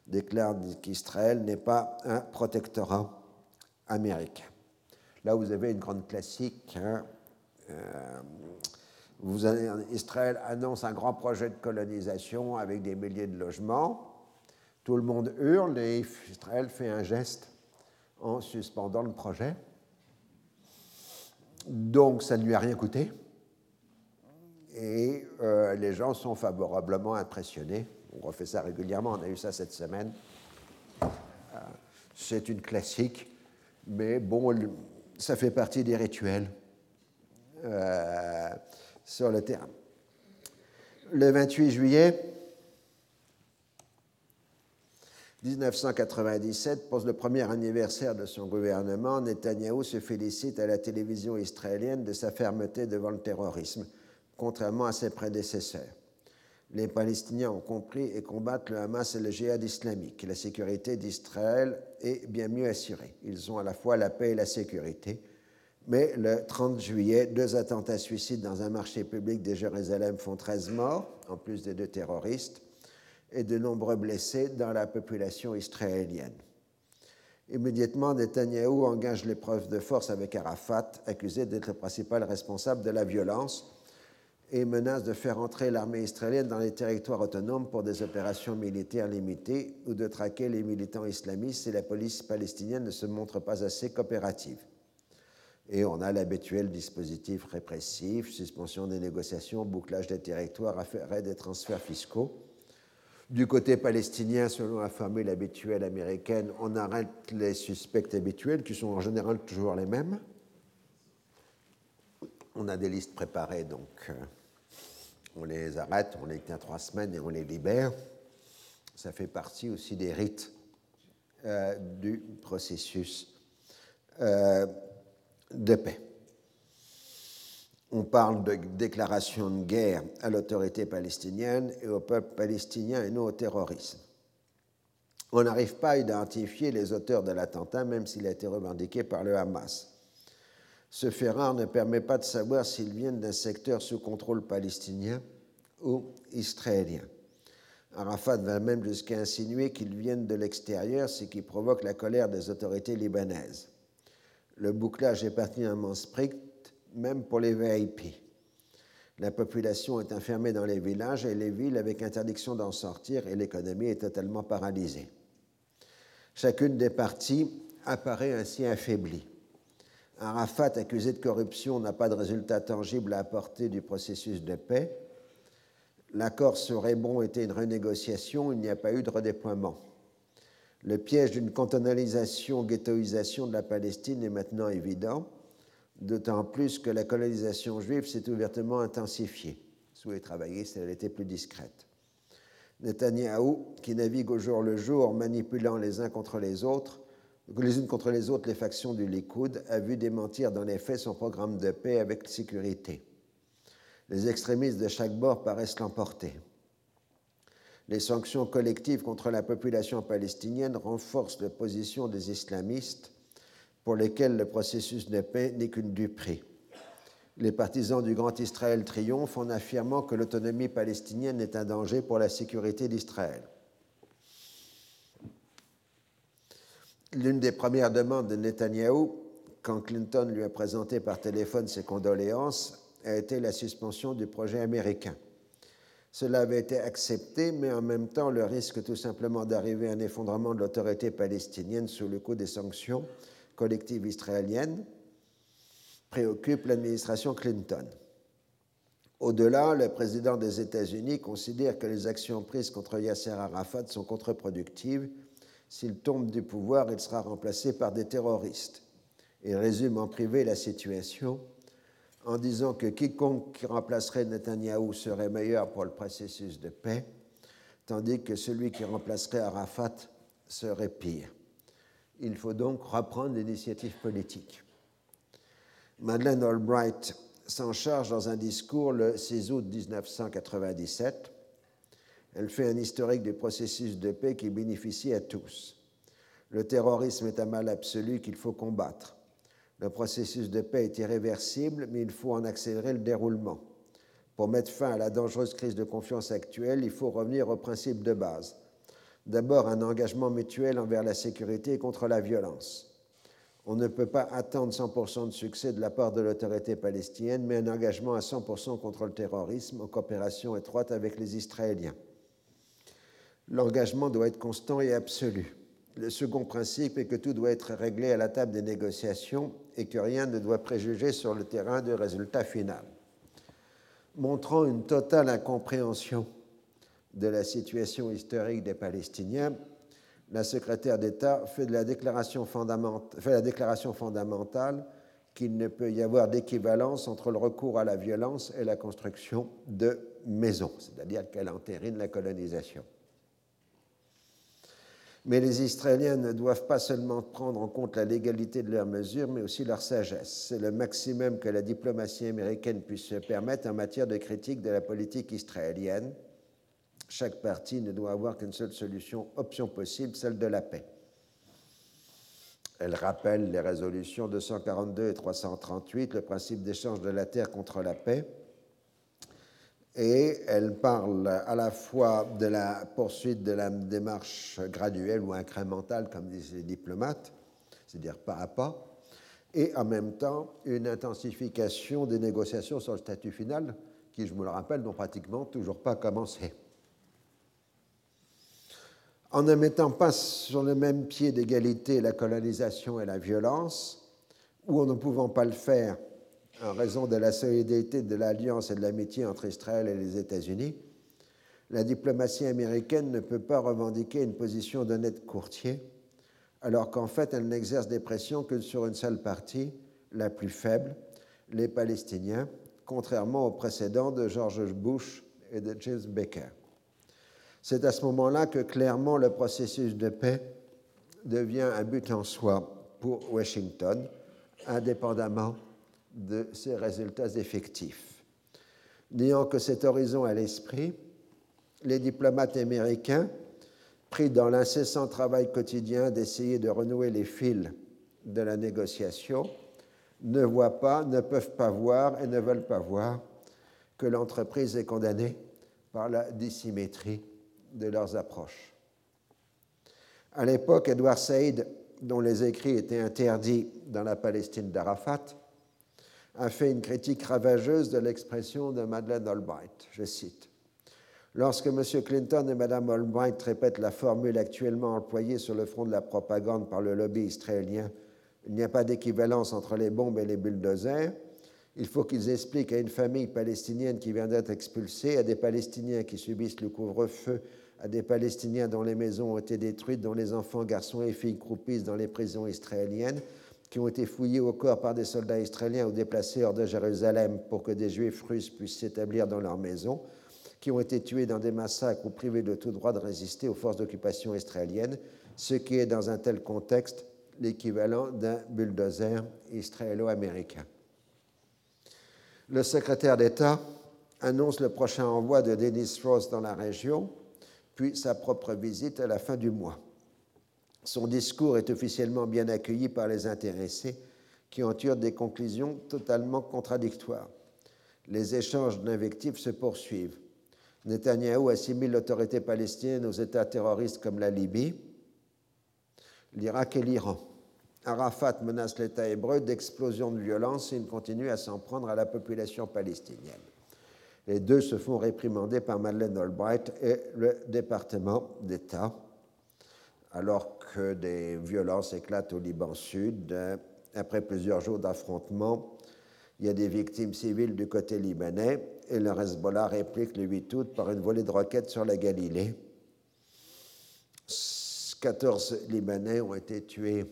déclare qu'Israël n'est pas un protectorat américain. Là, vous avez une grande classique. Hein, euh, Israël annonce un grand projet de colonisation avec des milliers de logements. Tout le monde hurle et Israël fait un geste en suspendant le projet. Donc ça ne lui a rien coûté et euh, les gens sont favorablement impressionnés. On refait ça régulièrement, on a eu ça cette semaine. Euh, c'est une classique, mais bon, ça fait partie des rituels euh, sur le terrain. Le 28 juillet 1997, pour le premier anniversaire de son gouvernement, Netanyahou se félicite à la télévision israélienne de sa fermeté devant le terrorisme contrairement à ses prédécesseurs. Les Palestiniens ont compris et combattent le Hamas et le djihad islamique. La sécurité d'Israël est bien mieux assurée. Ils ont à la fois la paix et la sécurité. Mais le 30 juillet, deux attentats suicides dans un marché public de Jérusalem font 13 morts, en plus des deux terroristes, et de nombreux blessés dans la population israélienne. Immédiatement, Netanyahou engage l'épreuve de force avec Arafat, accusé d'être le principal responsable de la violence et menace de faire entrer l'armée israélienne dans les territoires autonomes pour des opérations militaires limitées ou de traquer les militants islamistes si la police palestinienne ne se montre pas assez coopérative. Et on a l'habituel dispositif répressif, suspension des négociations, bouclage des territoires, arrêt des transferts fiscaux. Du côté palestinien, selon la formule habituelle américaine, on arrête les suspects habituels, qui sont en général toujours les mêmes. On a des listes préparées, donc euh, on les arrête, on les tient trois semaines et on les libère. Ça fait partie aussi des rites euh, du processus euh, de paix. On parle de déclaration de guerre à l'autorité palestinienne et au peuple palestinien et non au terrorisme. On n'arrive pas à identifier les auteurs de l'attentat, même s'il a été revendiqué par le Hamas. Ce fait rare ne permet pas de savoir s'ils viennent d'un secteur sous contrôle palestinien ou israélien. Arafat va même jusqu'à insinuer qu'ils viennent de l'extérieur, ce qui provoque la colère des autorités libanaises. Le bouclage est particulièrement strict, même pour les VIP. La population est enfermée dans les villages et les villes avec interdiction d'en sortir et l'économie est totalement paralysée. Chacune des parties apparaît ainsi affaiblie. Arafat, accusé de corruption, n'a pas de résultat tangible à apporter du processus de paix. L'accord sur Hébron était une renégociation, il n'y a pas eu de redéploiement. Le piège d'une cantonalisation, ghettoisation de la Palestine est maintenant évident, d'autant plus que la colonisation juive s'est ouvertement intensifiée. Sous les travaillistes, elle était plus discrète. Netanyahou, qui navigue au jour le jour, manipulant les uns contre les autres, les unes contre les autres les factions du Likoud, a vu démentir dans les faits son programme de paix avec sécurité. Les extrémistes de chaque bord paraissent l'emporter. Les sanctions collectives contre la population palestinienne renforcent la position des islamistes pour lesquels le processus de paix n'est qu'une duperie. Les partisans du Grand Israël triomphent en affirmant que l'autonomie palestinienne est un danger pour la sécurité d'Israël. L'une des premières demandes de Netanyahou, quand Clinton lui a présenté par téléphone ses condoléances, a été la suspension du projet américain. Cela avait été accepté, mais en même temps, le risque tout simplement d'arriver à un effondrement de l'autorité palestinienne sous le coup des sanctions collectives israéliennes préoccupe l'administration Clinton. Au-delà, le président des États-Unis considère que les actions prises contre Yasser Arafat sont contre-productives s'il tombe du pouvoir, il sera remplacé par des terroristes. Il résume en privé la situation en disant que quiconque qui remplacerait Netanyahou serait meilleur pour le processus de paix, tandis que celui qui remplacerait Arafat serait pire. Il faut donc reprendre l'initiative politique. Madeleine Albright s'en charge dans un discours le 6 août 1997 elle fait un historique du processus de paix qui bénéficie à tous. Le terrorisme est un mal absolu qu'il faut combattre. Le processus de paix est irréversible, mais il faut en accélérer le déroulement. Pour mettre fin à la dangereuse crise de confiance actuelle, il faut revenir aux principes de base. D'abord, un engagement mutuel envers la sécurité et contre la violence. On ne peut pas attendre 100% de succès de la part de l'autorité palestinienne, mais un engagement à 100% contre le terrorisme en coopération étroite avec les Israéliens. L'engagement doit être constant et absolu. Le second principe est que tout doit être réglé à la table des négociations et que rien ne doit préjuger sur le terrain du résultat final. Montrant une totale incompréhension de la situation historique des Palestiniens, la secrétaire d'État fait, la déclaration fondamentale qu'il ne peut y avoir d'équivalence entre le recours à la violence et la construction de maisons, c'est-à-dire qu'elle entérine la colonisation. Mais les Israéliens ne doivent pas seulement prendre en compte la légalité de leurs mesures, mais aussi leur sagesse. C'est le maximum que la diplomatie américaine puisse se permettre en matière de critique de la politique israélienne. Chaque parti ne doit avoir qu'une seule solution, option possible, celle de la paix. Elle rappelle les résolutions 242 et 338, le principe d'échange de la terre contre la paix, et elle parle à la fois de la poursuite de la démarche graduelle ou incrémentale, comme disent les diplomates, c'est-à-dire pas à pas, et en même temps une intensification des négociations sur le statut final, qui, je me le rappelle, n'ont pratiquement toujours pas commencé. En ne mettant pas sur le même pied d'égalité la colonisation et la violence, ou en ne pouvant pas le faire en raison de la solidarité de l'alliance et de l'amitié entre Israël et les États-Unis, la diplomatie américaine ne peut pas revendiquer une position d'honnête courtier, alors qu'en fait elle n'exerce des pressions que sur une seule partie, la plus faible, les Palestiniens, contrairement au précédent de George Bush et de James Baker. C'est à ce moment-là que clairement le processus de paix devient un but en soi pour Washington, indépendamment de ces résultats effectifs. N'ayant que cet horizon à l'esprit, les diplomates américains, pris dans l'incessant travail quotidien d'essayer de renouer les fils de la négociation, ne voient pas, ne peuvent pas voir et ne veulent pas voir que l'entreprise est condamnée par la dissymétrie de leurs approches. À l'époque, Edward Said, dont les écrits étaient interdits dans la Palestine d'Arafat, a fait une critique ravageuse de l'expression de Madeleine Albright. Je cite Lorsque M. Clinton et Mme Albright répètent la formule actuellement employée sur le front de la propagande par le lobby israélien, il n'y a pas d'équivalence entre les bombes et les bulldozers, il faut qu'ils expliquent à une famille palestinienne qui vient d'être expulsée, à des Palestiniens qui subissent le couvre-feu, à des Palestiniens dont les maisons ont été détruites, dont les enfants, garçons et filles croupissent dans les prisons israéliennes, qui ont été fouillés au corps par des soldats israéliens ou déplacés hors de Jérusalem pour que des juifs russes puissent s'établir dans leurs maisons, qui ont été tués dans des massacres ou privés de tout droit de résister aux forces d'occupation israéliennes, ce qui est dans un tel contexte l'équivalent d'un bulldozer israélo-américain. Le secrétaire d'État annonce le prochain envoi de Dennis Ross dans la région, puis sa propre visite à la fin du mois. Son discours est officiellement bien accueilli par les intéressés qui en tirent des conclusions totalement contradictoires. Les échanges d'invectives se poursuivent. Netanyahou assimile l'autorité palestinienne aux États terroristes comme la Libye, l'Irak et l'Iran. Arafat menace l'État hébreu d'explosion de violence et il continue à s'en prendre à la population palestinienne. Les deux se font réprimander par Madeleine Albright et le département d'État alors que des violences éclatent au Liban Sud. Après plusieurs jours d'affrontements, il y a des victimes civiles du côté libanais et le Hezbollah réplique le 8 août par une volée de roquettes sur la Galilée. 14 Libanais ont été tués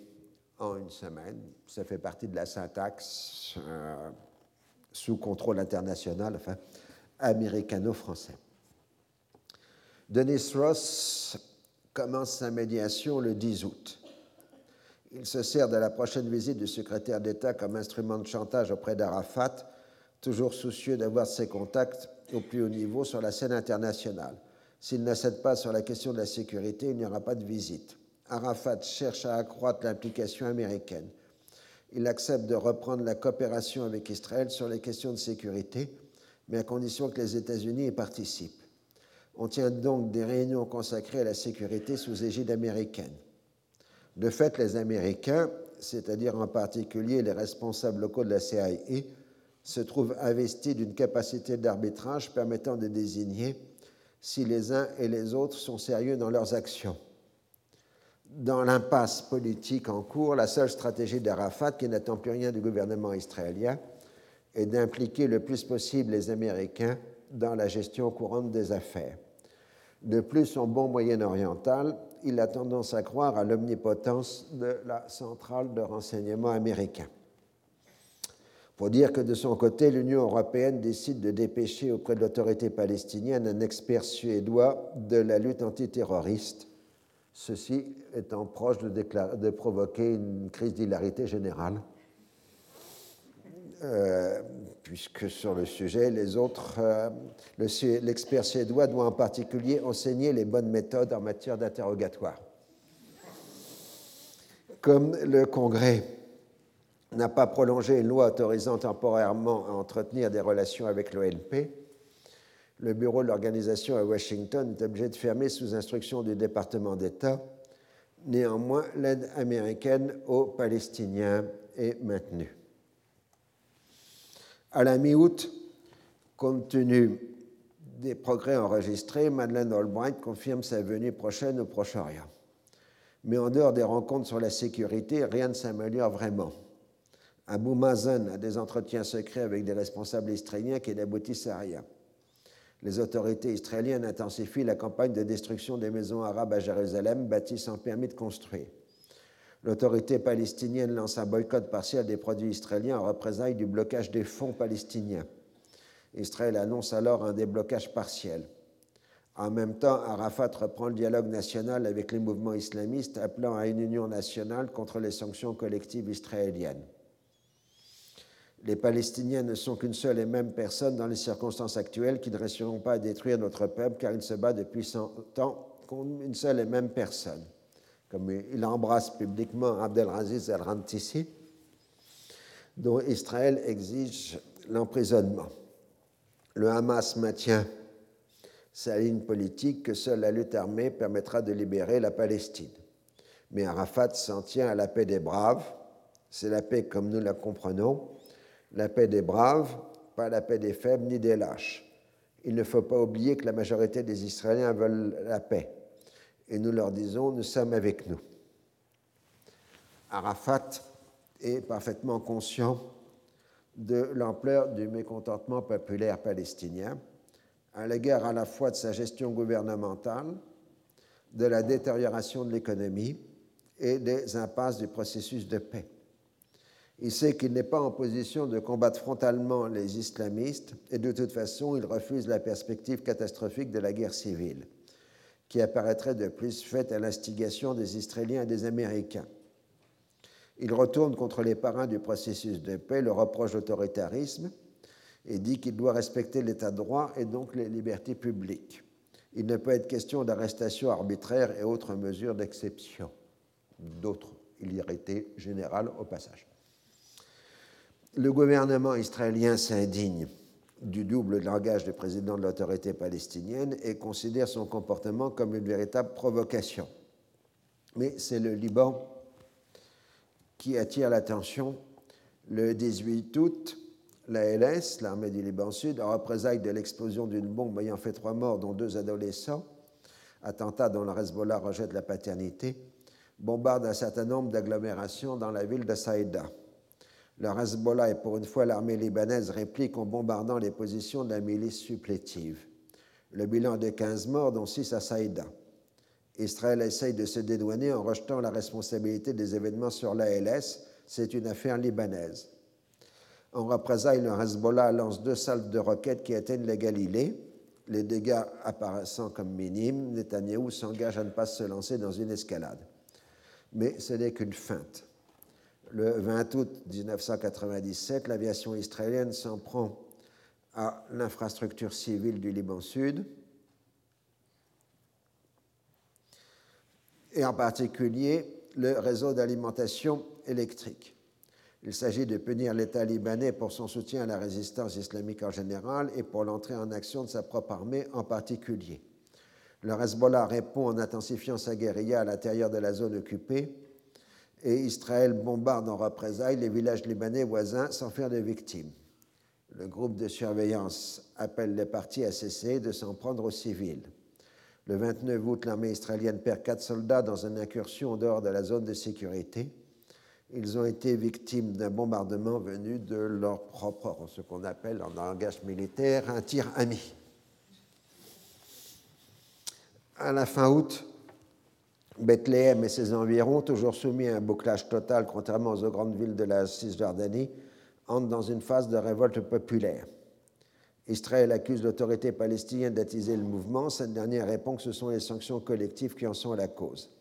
en une semaine. Ça fait partie de la syntaxe euh, sous contrôle international, enfin américano-français. Denis Ross commence sa médiation le 10 août. Il se sert de la prochaine visite du secrétaire d'État comme instrument de chantage auprès d'Arafat, toujours soucieux d'avoir ses contacts au plus haut niveau sur la scène internationale. S'il n'accède pas sur la question de la sécurité, il n'y aura pas de visite. Arafat cherche à accroître l'implication américaine. Il accepte de reprendre la coopération avec Israël sur les questions de sécurité, mais à condition que les États-Unis y participent. On tient donc des réunions consacrées à la sécurité sous égide américaine. De fait, les Américains, c'est-à-dire en particulier les responsables locaux de la CIA, se trouvent investis d'une capacité d'arbitrage permettant de désigner si les uns et les autres sont sérieux dans leurs actions. Dans l'impasse politique en cours, la seule stratégie d'Arafat, qui n'attend plus rien du gouvernement israélien, est d'impliquer le plus possible les Américains dans la gestion courante des affaires. De plus, son bon moyen-oriental, il a tendance à croire à l'omnipotence de la centrale de renseignement américain. Pour dire que de son côté, l'Union européenne décide de dépêcher auprès de l'autorité palestinienne un expert suédois de la lutte antiterroriste, ceci étant proche de, provoquer une crise d'hilarité générale. Euh, puisque sur le sujet, les autres, euh, l'expert suédois doit en particulier enseigner les bonnes méthodes en matière d'interrogatoire. Comme le Congrès n'a pas prolongé une loi autorisant temporairement à entretenir des relations avec l'ONP, le bureau de l'organisation à Washington est obligé de fermer sous instruction du département d'État. Néanmoins, l'aide américaine aux Palestiniens est maintenue. À la mi-août, compte tenu des progrès enregistrés, Madeleine Albright confirme sa venue prochaine au Proche-Orient. Mais en dehors des rencontres sur la sécurité, rien ne s'améliore vraiment. Abou Mazen a des entretiens secrets avec des responsables israéliens qui n'aboutissent à rien. Les autorités israéliennes intensifient la campagne de destruction des maisons arabes à Jérusalem bâties sans permis de construire. L'autorité palestinienne lance un boycott partiel des produits israéliens en représailles du blocage des fonds palestiniens. Israël annonce alors un déblocage partiel. En même temps, Arafat reprend le dialogue national avec les mouvements islamistes, appelant à une union nationale contre les sanctions collectives israéliennes. Les Palestiniens ne sont qu'une seule et même personne dans les circonstances actuelles qui ne réussiront pas à détruire notre peuple car il se bat depuis 100 ans contre une seule et même personne comme il embrasse publiquement Abdelaziz al-Rantisi, dont Israël exige l'emprisonnement. Le Hamas maintient sa ligne politique que seule la lutte armée permettra de libérer la Palestine. Mais Arafat s'en tient à la paix des braves. C'est la paix comme nous la comprenons, la paix des braves, pas la paix des faibles ni des lâches. Il ne faut pas oublier que la majorité des Israéliens veulent la paix et nous leur disons Nous sommes avec nous. Arafat est parfaitement conscient de l'ampleur du mécontentement populaire palestinien à l'égard à la fois de sa gestion gouvernementale, de la détérioration de l'économie et des impasses du processus de paix. Il sait qu'il n'est pas en position de combattre frontalement les islamistes et de toute façon il refuse la perspective catastrophique de la guerre civile qui apparaîtrait de plus faite à l'instigation des Israéliens et des Américains. Il retourne contre les parrains du processus de paix, le reproche d'autoritarisme et dit qu'il doit respecter l'état de droit et donc les libertés publiques. Il ne peut être question d'arrestation arbitraire et autres mesures d'exception. D'autres illérités générales au passage. Le gouvernement israélien s'indigne du double langage du président de l'autorité palestinienne et considère son comportement comme une véritable provocation. Mais c'est le Liban qui attire l'attention. Le 18 août, la LS, l'armée du Liban Sud, en représailles de l'explosion d'une bombe ayant fait trois morts, dont deux adolescents, attentat dont le Hezbollah rejette la paternité, bombarde un certain nombre d'agglomérations dans la ville de Saïda. Le Hezbollah et pour une fois l'armée libanaise réplique en bombardant les positions de la milice supplétive. Le bilan de 15 morts, dont 6 à Saïda. Israël essaye de se dédouaner en rejetant la responsabilité des événements sur l'ALS. C'est une affaire libanaise. En représailles, le Hezbollah lance deux salves de roquettes qui atteignent la Galilée. Les dégâts apparaissant comme minimes, Netanyahou s'engage à ne pas se lancer dans une escalade. Mais ce n'est qu'une feinte. Le 20 août 1997, l'aviation israélienne s'en prend à l'infrastructure civile du Liban Sud, et en particulier le réseau d'alimentation électrique. Il s'agit de punir l'État libanais pour son soutien à la résistance islamique en général et pour l'entrée en action de sa propre armée en particulier. Le Hezbollah répond en intensifiant sa guérilla à l'intérieur de la zone occupée et Israël bombarde en représailles les villages libanais voisins sans faire de victimes. Le groupe de surveillance appelle les partis à cesser de s'en prendre aux civils. Le 29 août, l'armée israélienne perd quatre soldats dans une incursion en dehors de la zone de sécurité. Ils ont été victimes d'un bombardement venu de leur propre, ce qu'on appelle en langage militaire, un tir ami. À la fin août, Bethléem et ses environs, toujours soumis à un bouclage total contrairement aux grandes villes de la Cisjordanie, entrent dans une phase de révolte populaire. Israël accuse l'autorité palestinienne d'attiser le mouvement. Cette dernière répond que ce sont les sanctions collectives qui en sont la cause.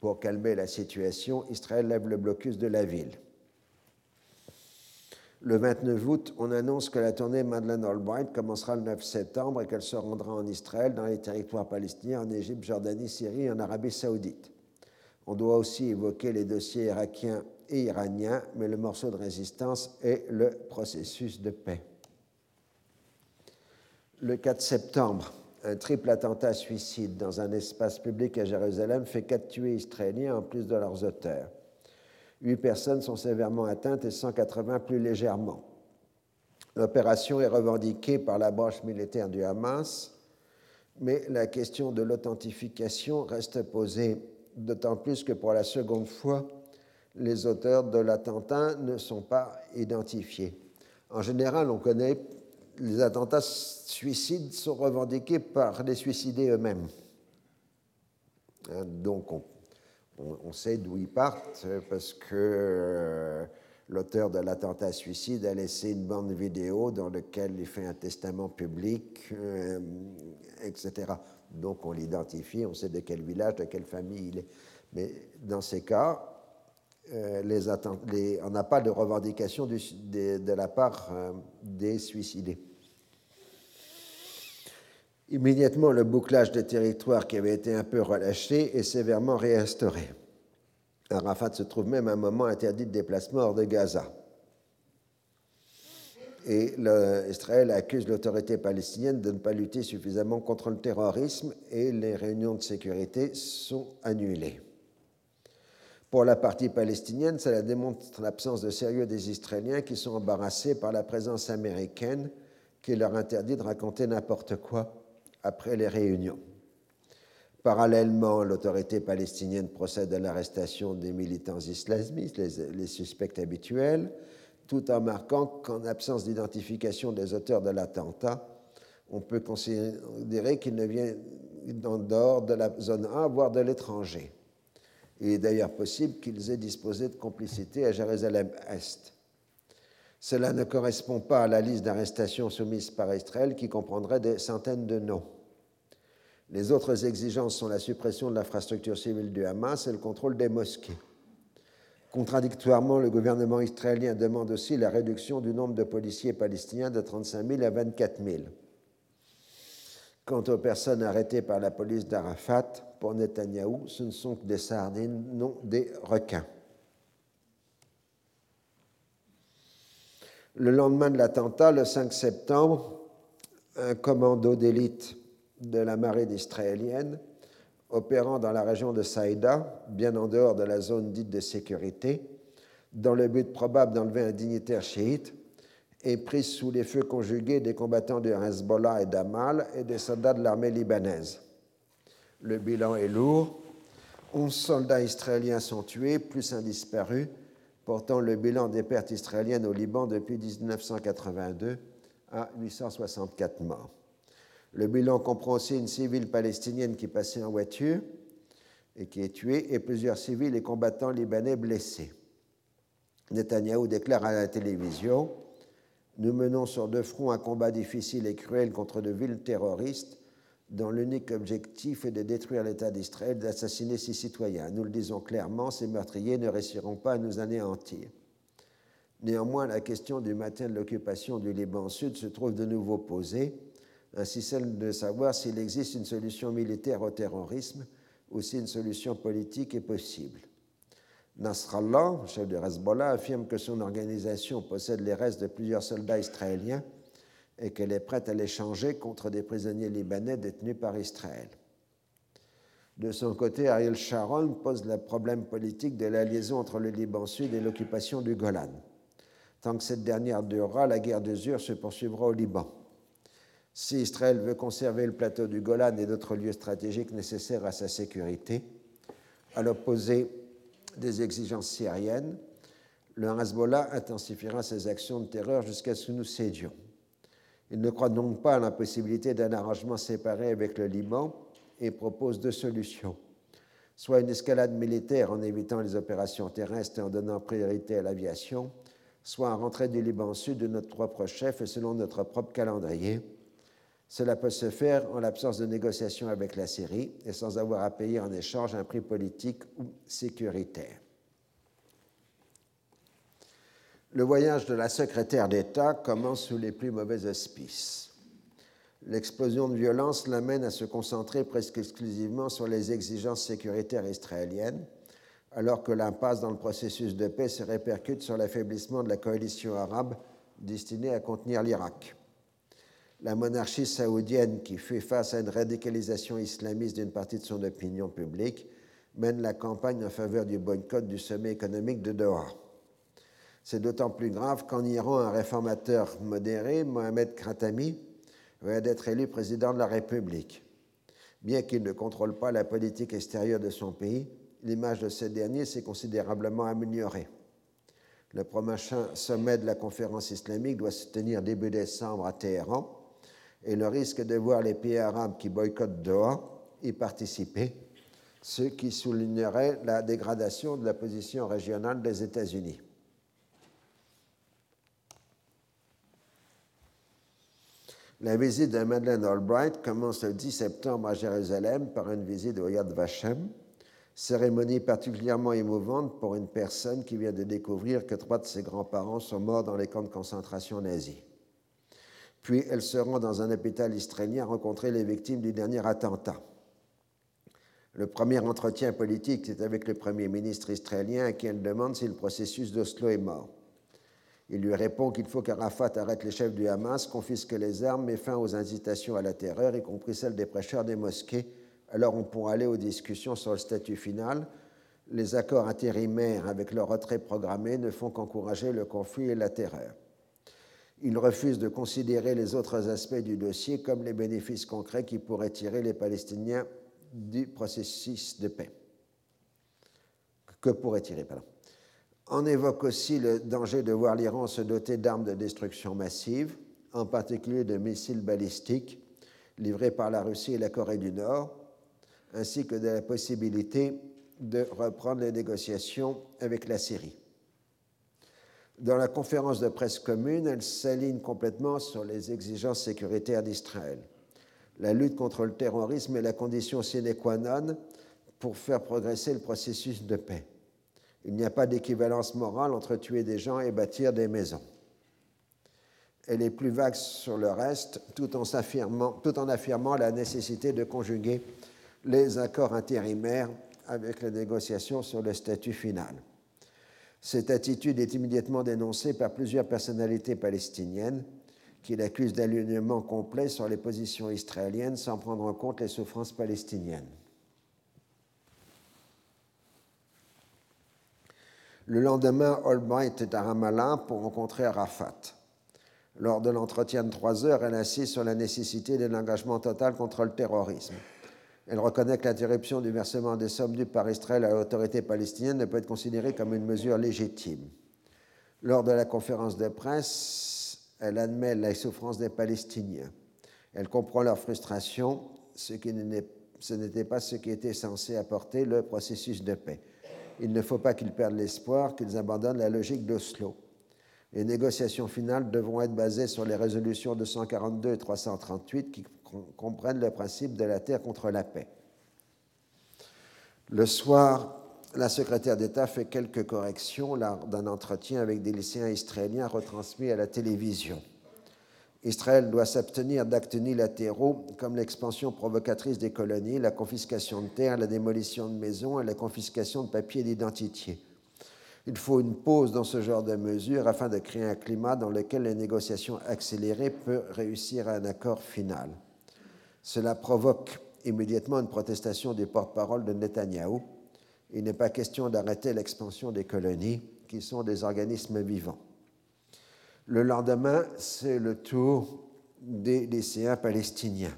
Pour calmer la situation, Israël lève le blocus de la ville. Le 29 août, on annonce que la tournée Madeleine Albright commencera le 9 septembre et qu'elle se rendra en Israël, dans les territoires palestiniens, en Égypte, Jordanie, Syrie et en Arabie saoudite. On doit aussi évoquer les dossiers irakiens et iraniens, mais le morceau de résistance est le processus de paix le 4 septembre, un triple attentat suicide dans un espace public à Jérusalem fait quatre tués israéliens en plus de leurs auteurs. Huit personnes sont sévèrement atteintes et 180 plus légèrement. L'opération est revendiquée par la branche militaire du Hamas, mais la question de l'authentification reste posée, d'autant plus que pour la seconde fois, les auteurs de l'attentat ne sont pas identifiés. En général, on connaît les attentats suicides sont revendiqués par les suicidés eux-mêmes. Hein, donc on, sait d'où ils partent parce que euh, l'auteur de l'attentat suicide a laissé une bande vidéo dans laquelle il fait un testament public, euh, etc. Donc on l'identifie, on sait de quel village, de quelle famille il est. Mais dans ces cas, euh, on n'a pas de revendication de, la part euh, des suicidés. Immédiatement, le bouclage des territoires qui avait été un peu relâché est sévèrement réinstauré. Arafat se trouve même à un moment interdit de déplacement hors de Gaza. Et Israël accuse l'autorité palestinienne de ne pas lutter suffisamment contre le terrorisme et les réunions de sécurité sont annulées. Pour la partie palestinienne, cela démontre l'absence de sérieux des Israéliens qui sont embarrassés par la présence américaine qui leur interdit de raconter n'importe quoi après les réunions. Parallèlement, l'autorité palestinienne procède à l'arrestation des militants islamistes, les, suspects habituels, tout en marquant qu'en absence d'identification des auteurs de l'attentat, on peut considérer qu'ils ne viennent d'en dehors de la zone A, voire de l'étranger. Il est d'ailleurs possible qu'ils aient disposé de complicité à Jérusalem-Est. Cela ne correspond pas à la liste d'arrestations soumises par Israël qui comprendrait des centaines de noms. Les autres exigences sont la suppression de l'infrastructure civile du Hamas et le contrôle des mosquées. Contradictoirement, le gouvernement israélien demande aussi la réduction du nombre de policiers palestiniens de 35 000 à 24 000. Quant aux personnes arrêtées par la police d'Arafat, pour Netanyahou, ce ne sont que des sardines, non des requins. Le lendemain de l'attentat, le 5 septembre, un commando d'élite de la marine israélienne, opérant dans la région de Saïda, bien en dehors de la zone dite de sécurité, dans le but probable d'enlever un dignitaire chiite, est prise sous les feux conjugués des combattants de Hezbollah et d'Amal et des soldats de l'armée libanaise. Le bilan est lourd. 11 soldats israéliens sont tués, plus un disparu, portant le bilan des pertes israéliennes au Liban depuis 1982 à 864 morts. Le bilan comprend aussi une civile palestinienne qui passait en voiture et qui est tuée, et plusieurs civils et combattants libanais blessés. Netanyahou déclare à la télévision Nous menons sur deux fronts un combat difficile et cruel contre de villes terroristes dont l'unique objectif est de détruire l'État d'Israël, d'assassiner ses citoyens. Nous le disons clairement, ces meurtriers ne réussiront pas à nous anéantir. Néanmoins, la question du maintien de l'occupation du Liban Sud se trouve de nouveau posée, ainsi celle de savoir s'il existe une solution militaire au terrorisme ou si une solution politique est possible. Nasrallah, chef de Hezbollah, affirme que son organisation possède les restes de plusieurs soldats israéliens et qu'elle est prête à l'échanger contre des prisonniers libanais détenus par Israël. De son côté, Ariel Sharon pose le problème politique de la liaison entre le Liban Sud et l'occupation du Golan. Tant que cette dernière durera, la guerre d'usure se poursuivra au Liban. Si Israël veut conserver le plateau du Golan et d'autres lieux stratégiques nécessaires à sa sécurité, à l'opposé des exigences syriennes, le Hezbollah intensifiera ses actions de terreur jusqu'à ce que nous cédions. Il ne croit donc pas à la possibilité d'un arrangement séparé avec le Liban et propose deux solutions. Soit une escalade militaire en évitant les opérations terrestres et en donnant priorité à l'aviation, soit un rentrée du Liban sud de notre propre chef et selon notre propre calendrier. Cela peut se faire en l'absence de négociations avec la Syrie et sans avoir à payer en échange un prix politique ou sécuritaire. Le voyage de la secrétaire d'État commence sous les plus mauvais auspices. L'explosion de violence l'amène à se concentrer presque exclusivement sur les exigences sécuritaires israéliennes, alors que l'impasse dans le processus de paix se répercute sur l'affaiblissement de la coalition arabe destinée à contenir l'Irak. La monarchie saoudienne, qui fait face à une radicalisation islamiste d'une partie de son opinion publique, mène la campagne en faveur du boycott du sommet économique de Doha. C'est d'autant plus grave qu'en Iran, un réformateur modéré, Mohamed Khatami, vient d'être élu président de la République. Bien qu'il ne contrôle pas la politique extérieure de son pays, l'image de ce dernier s'est considérablement améliorée. Le prochain sommet de la conférence islamique doit se tenir début décembre à Téhéran et le risque de voir les pays arabes qui boycottent Doha y participer, ce qui soulignerait la dégradation de la position régionale des États-Unis. La visite de Madeleine Albright commence le 10 septembre à Jérusalem par une visite au Yad Vashem, cérémonie particulièrement émouvante pour une personne qui vient de découvrir que trois de ses grands-parents sont morts dans les camps de concentration nazis. Puis elle se rend dans un hôpital israélien rencontrer les victimes du dernier attentat. Le premier entretien politique est avec le Premier ministre israélien à qui elle demande si le processus d'Oslo est mort. Il lui répond qu'il faut qu'Arafat arrête les chefs du Hamas, confisque les armes, met fin aux incitations à la terreur, y compris celles des prêcheurs des mosquées. Alors on pourra aller aux discussions sur le statut final. Les accords intérimaires avec leur retrait programmé ne font qu'encourager le conflit et la terreur. Il refuse de considérer les autres aspects du dossier comme les bénéfices concrets qui pourraient tirer les Palestiniens du processus de paix. Que pourraient tirer, pardon? On évoque aussi le danger de voir l'Iran se doter d'armes de destruction massive, en particulier de missiles balistiques livrés par la Russie et la Corée du Nord, ainsi que de la possibilité de reprendre les négociations avec la Syrie. Dans la conférence de presse commune, elle s'aligne complètement sur les exigences sécuritaires d'Israël. La lutte contre le terrorisme est la condition sine qua non pour faire progresser le processus de paix. Il n'y a pas d'équivalence morale entre tuer des gens et bâtir des maisons. Elle est plus vague sur le reste, tout en, affirmant la nécessité de conjuguer les accords intérimaires avec les négociations sur le statut final. Cette attitude est immédiatement dénoncée par plusieurs personnalités palestiniennes qui l'accusent d'alignement complet sur les positions israéliennes sans prendre en compte les souffrances palestiniennes. Le lendemain, Albright est à Ramallah pour rencontrer Arafat. Lors de l'entretien de trois heures, elle insiste sur la nécessité d'un engagement total contre le terrorisme. Elle reconnaît que l'interruption du versement des sommes dues par Israël à l'autorité palestinienne ne peut être considérée comme une mesure légitime. Lors de la conférence de presse, elle admet la souffrance des Palestiniens. Elle comprend leur frustration, ce, qui n'était pas ce qui était censé apporter le processus de paix il ne faut pas qu'ils perdent l'espoir, qu'ils abandonnent la logique d'Oslo. Les négociations finales devront être basées sur les résolutions 242 et 338 qui comprennent le principe de la terre contre la paix. Le soir, la secrétaire d'État fait quelques corrections lors d'un entretien avec des lycéens israéliens retransmis à la télévision. Israël doit s'abstenir d'actes unilatéraux comme l'expansion provocatrice des colonies, la confiscation de terres, la démolition de maisons et la confiscation de papiers d'identité. Il faut une pause dans ce genre de mesures afin de créer un climat dans lequel les négociations accélérées peuvent réussir à un accord final. Cela provoque immédiatement une protestation du porte-parole de Netanyahou. Il n'est pas question d'arrêter l'expansion des colonies, qui sont des organismes vivants. Le lendemain, c'est le tour des lycéens palestiniens.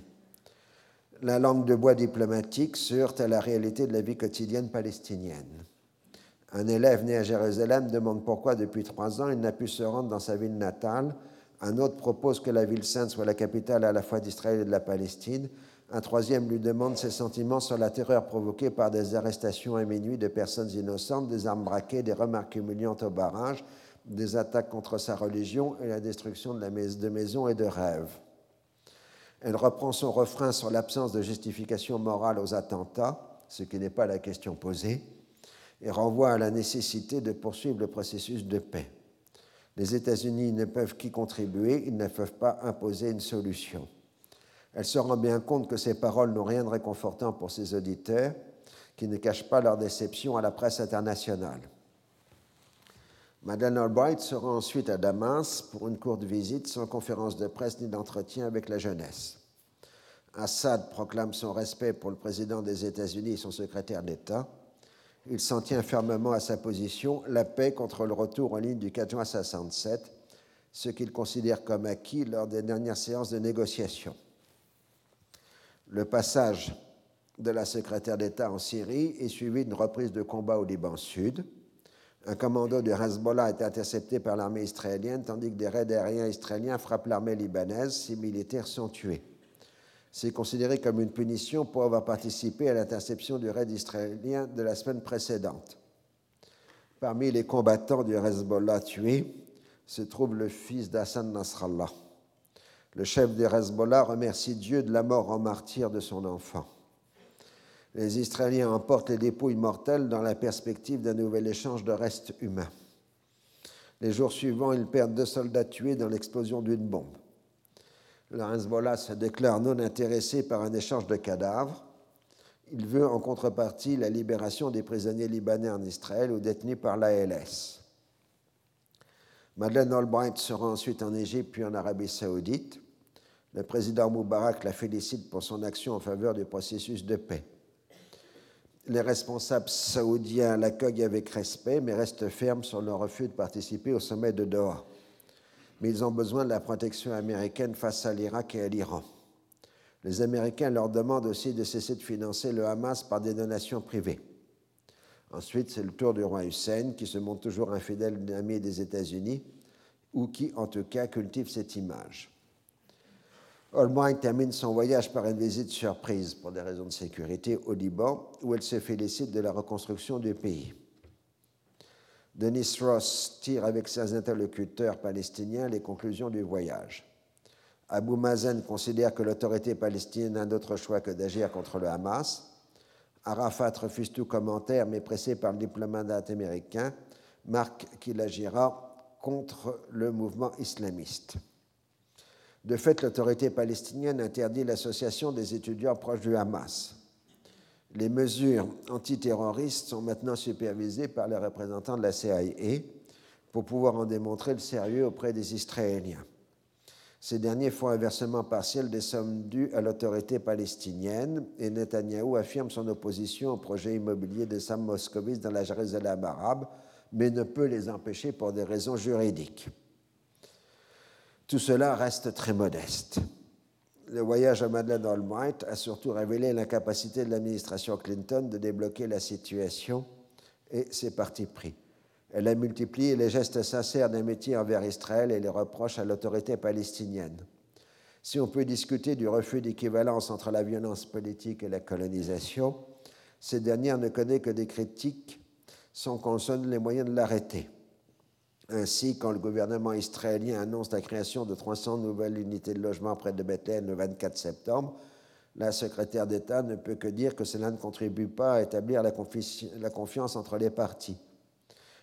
La langue de bois diplomatique se heurte à la réalité de la vie quotidienne palestinienne. Un élève né à Jérusalem demande pourquoi, depuis trois ans, il n'a pu se rendre dans sa ville natale. Un autre propose que la ville sainte soit la capitale à la fois d'Israël et de la Palestine. Un troisième lui demande ses sentiments sur la terreur provoquée par des arrestations à minuit de personnes innocentes, des armes braquées, des remarques humiliantes au barrage, des attaques contre sa religion et la destruction de, la de maisons et de rêves. Elle reprend son refrain sur l'absence de justification morale aux attentats, ce qui n'est pas la question posée, et renvoie à la nécessité de poursuivre le processus de paix. Les États-Unis ne peuvent qu'y contribuer, ils ne peuvent pas imposer une solution. Elle se rend bien compte que ces paroles n'ont rien de réconfortant pour ses auditeurs, qui ne cachent pas leur déception à la presse internationale. Madeleine Albright sera ensuite à Damas pour une courte visite sans conférence de presse ni d'entretien avec la jeunesse. Assad proclame son respect pour le président des États-Unis et son secrétaire d'État il s'en tient fermement à sa position, la paix contre le retour en ligne du 4 juin 67, ce qu'il considère comme acquis lors des dernières séances de négociation. Le passage de la secrétaire d'État en Syrie est suivi d'une reprise de combat au Liban Sud. Un commando de Hezbollah est intercepté par l'armée israélienne, tandis que des raids aériens israéliens frappent l'armée libanaise. Six militaires sont tués. C'est considéré comme une punition pour avoir participé à l'interception du raid israélien de la semaine précédente. Parmi les combattants du Hezbollah tués se trouve le fils d'Hassan Nasrallah. Le chef du Hezbollah remercie Dieu de la mort en martyr de son enfant. Les Israéliens emportent les dépouilles mortelles dans la perspective d'un nouvel échange de restes humains. Les jours suivants, ils perdent deux soldats tués dans l'explosion d'une bombe. Le Hezbollah se déclare non intéressé par un échange de cadavres. Il veut en contrepartie la libération des prisonniers libanais en Israël ou détenus par l'ALS. Madeleine Albright sera ensuite en Égypte puis en Arabie saoudite. Le président Moubarak la félicite pour son action en faveur du processus de paix. Les responsables saoudiens l'accueillent avec respect, mais restent fermes sur leur refus de participer au sommet de Doha mais ils ont besoin de la protection américaine face à l'Irak et à l'Iran. Les Américains leur demandent aussi de cesser de financer le Hamas par des donations privées. Ensuite, c'est le tour du roi Hussein, qui se montre toujours un fidèle ami des États-Unis, ou qui, en tout cas, cultive cette image. Albright termine son voyage par une visite surprise, pour des raisons de sécurité, au Liban, où elle se félicite de la reconstruction du pays. Denis Ross tire avec ses interlocuteurs palestiniens les conclusions du voyage. Abu Mazen considère que l'autorité palestinienne n'a d'autre choix que d'agir contre le Hamas. Arafat refuse tout commentaire, mais pressé par le diplomate américain, marque qu'il agira contre le mouvement islamiste. De fait, l'autorité palestinienne interdit l'association des étudiants proches du Hamas les mesures antiterroristes sont maintenant supervisées par les représentants de la CIA pour pouvoir en démontrer le sérieux auprès des Israéliens. Ces derniers font un versement partiel des sommes dues à l'autorité palestinienne et Netanyahou affirme son opposition au projet immobilier de Sam Moscovici dans la Jérusalem arabe, mais ne peut les empêcher pour des raisons juridiques. Tout cela reste très modeste le voyage à Madeleine Albright a surtout révélé l'incapacité de l'administration Clinton de débloquer la situation et ses partis pris. Elle a multiplié les gestes sincères d'amitié envers Israël et les reproches à l'autorité palestinienne. Si on peut discuter du refus d'équivalence entre la violence politique et la colonisation, cette dernière ne connaît que des critiques sans qu'on sonne les moyens de l'arrêter. Ainsi, quand le gouvernement israélien annonce la création de 300 nouvelles unités de logement près de Bethléem le 24 septembre, la secrétaire d'État ne peut que dire que cela ne contribue pas à établir la, confiance entre les partis.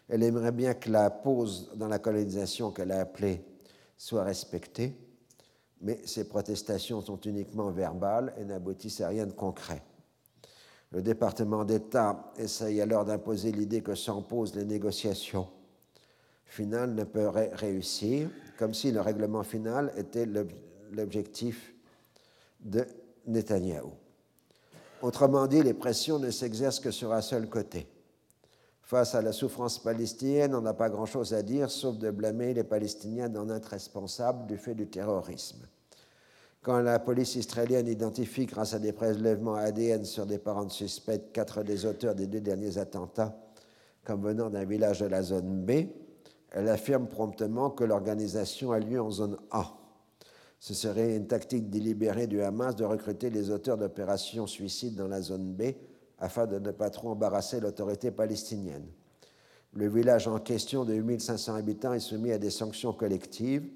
Elle aimerait bien que la pause dans la colonisation qu'elle a appelée soit respectée, mais ces protestations sont uniquement verbales et n'aboutissent à rien de concret. Le département d'État essaye alors d'imposer l'idée que s'imposent les négociations final ne peut réussir, comme si le règlement final était l'objectif de Netanyahou. Autrement dit, les pressions ne s'exercent que sur un seul côté. Face à la souffrance palestinienne, on n'a pas grand-chose à dire, sauf de blâmer les Palestiniens d'en être responsables du fait du terrorisme. Quand la police israélienne identifie, grâce à des prélèvements ADN sur des parents suspects, quatre des auteurs des deux derniers attentats comme venant d'un village de la zone B, elle affirme promptement que l'organisation a lieu en zone A. Ce serait une tactique délibérée du Hamas de recruter les auteurs d'opérations suicides dans la zone B afin de ne pas trop embarrasser l'autorité palestinienne. Le village en question de 8500 habitants est soumis à des sanctions collectives.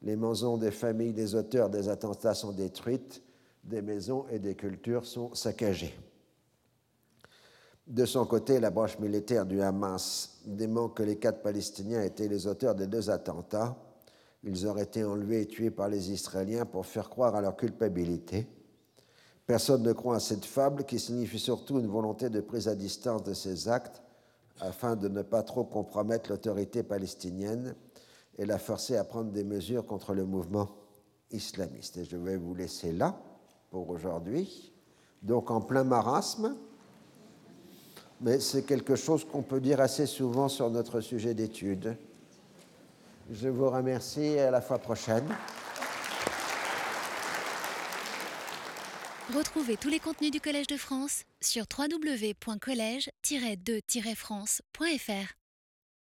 Les maisons des familles des auteurs des attentats sont détruites, des maisons et des cultures sont saccagées. De son côté, la branche militaire du Hamas dément que les quatre Palestiniens étaient les auteurs des deux attentats. Ils auraient été enlevés et tués par les Israéliens pour faire croire à leur culpabilité. Personne ne croit à cette fable qui signifie surtout une volonté de prise à distance de ces actes afin de ne pas trop compromettre l'autorité palestinienne et la forcer à prendre des mesures contre le mouvement islamiste. Et je vais vous laisser là pour aujourd'hui. Donc en plein marasme, mais c'est quelque chose qu'on peut dire assez souvent sur notre sujet d'étude. Je vous remercie et à la fois prochaine. Retrouvez tous les contenus du Collège de France sur www.colège-2-france.fr.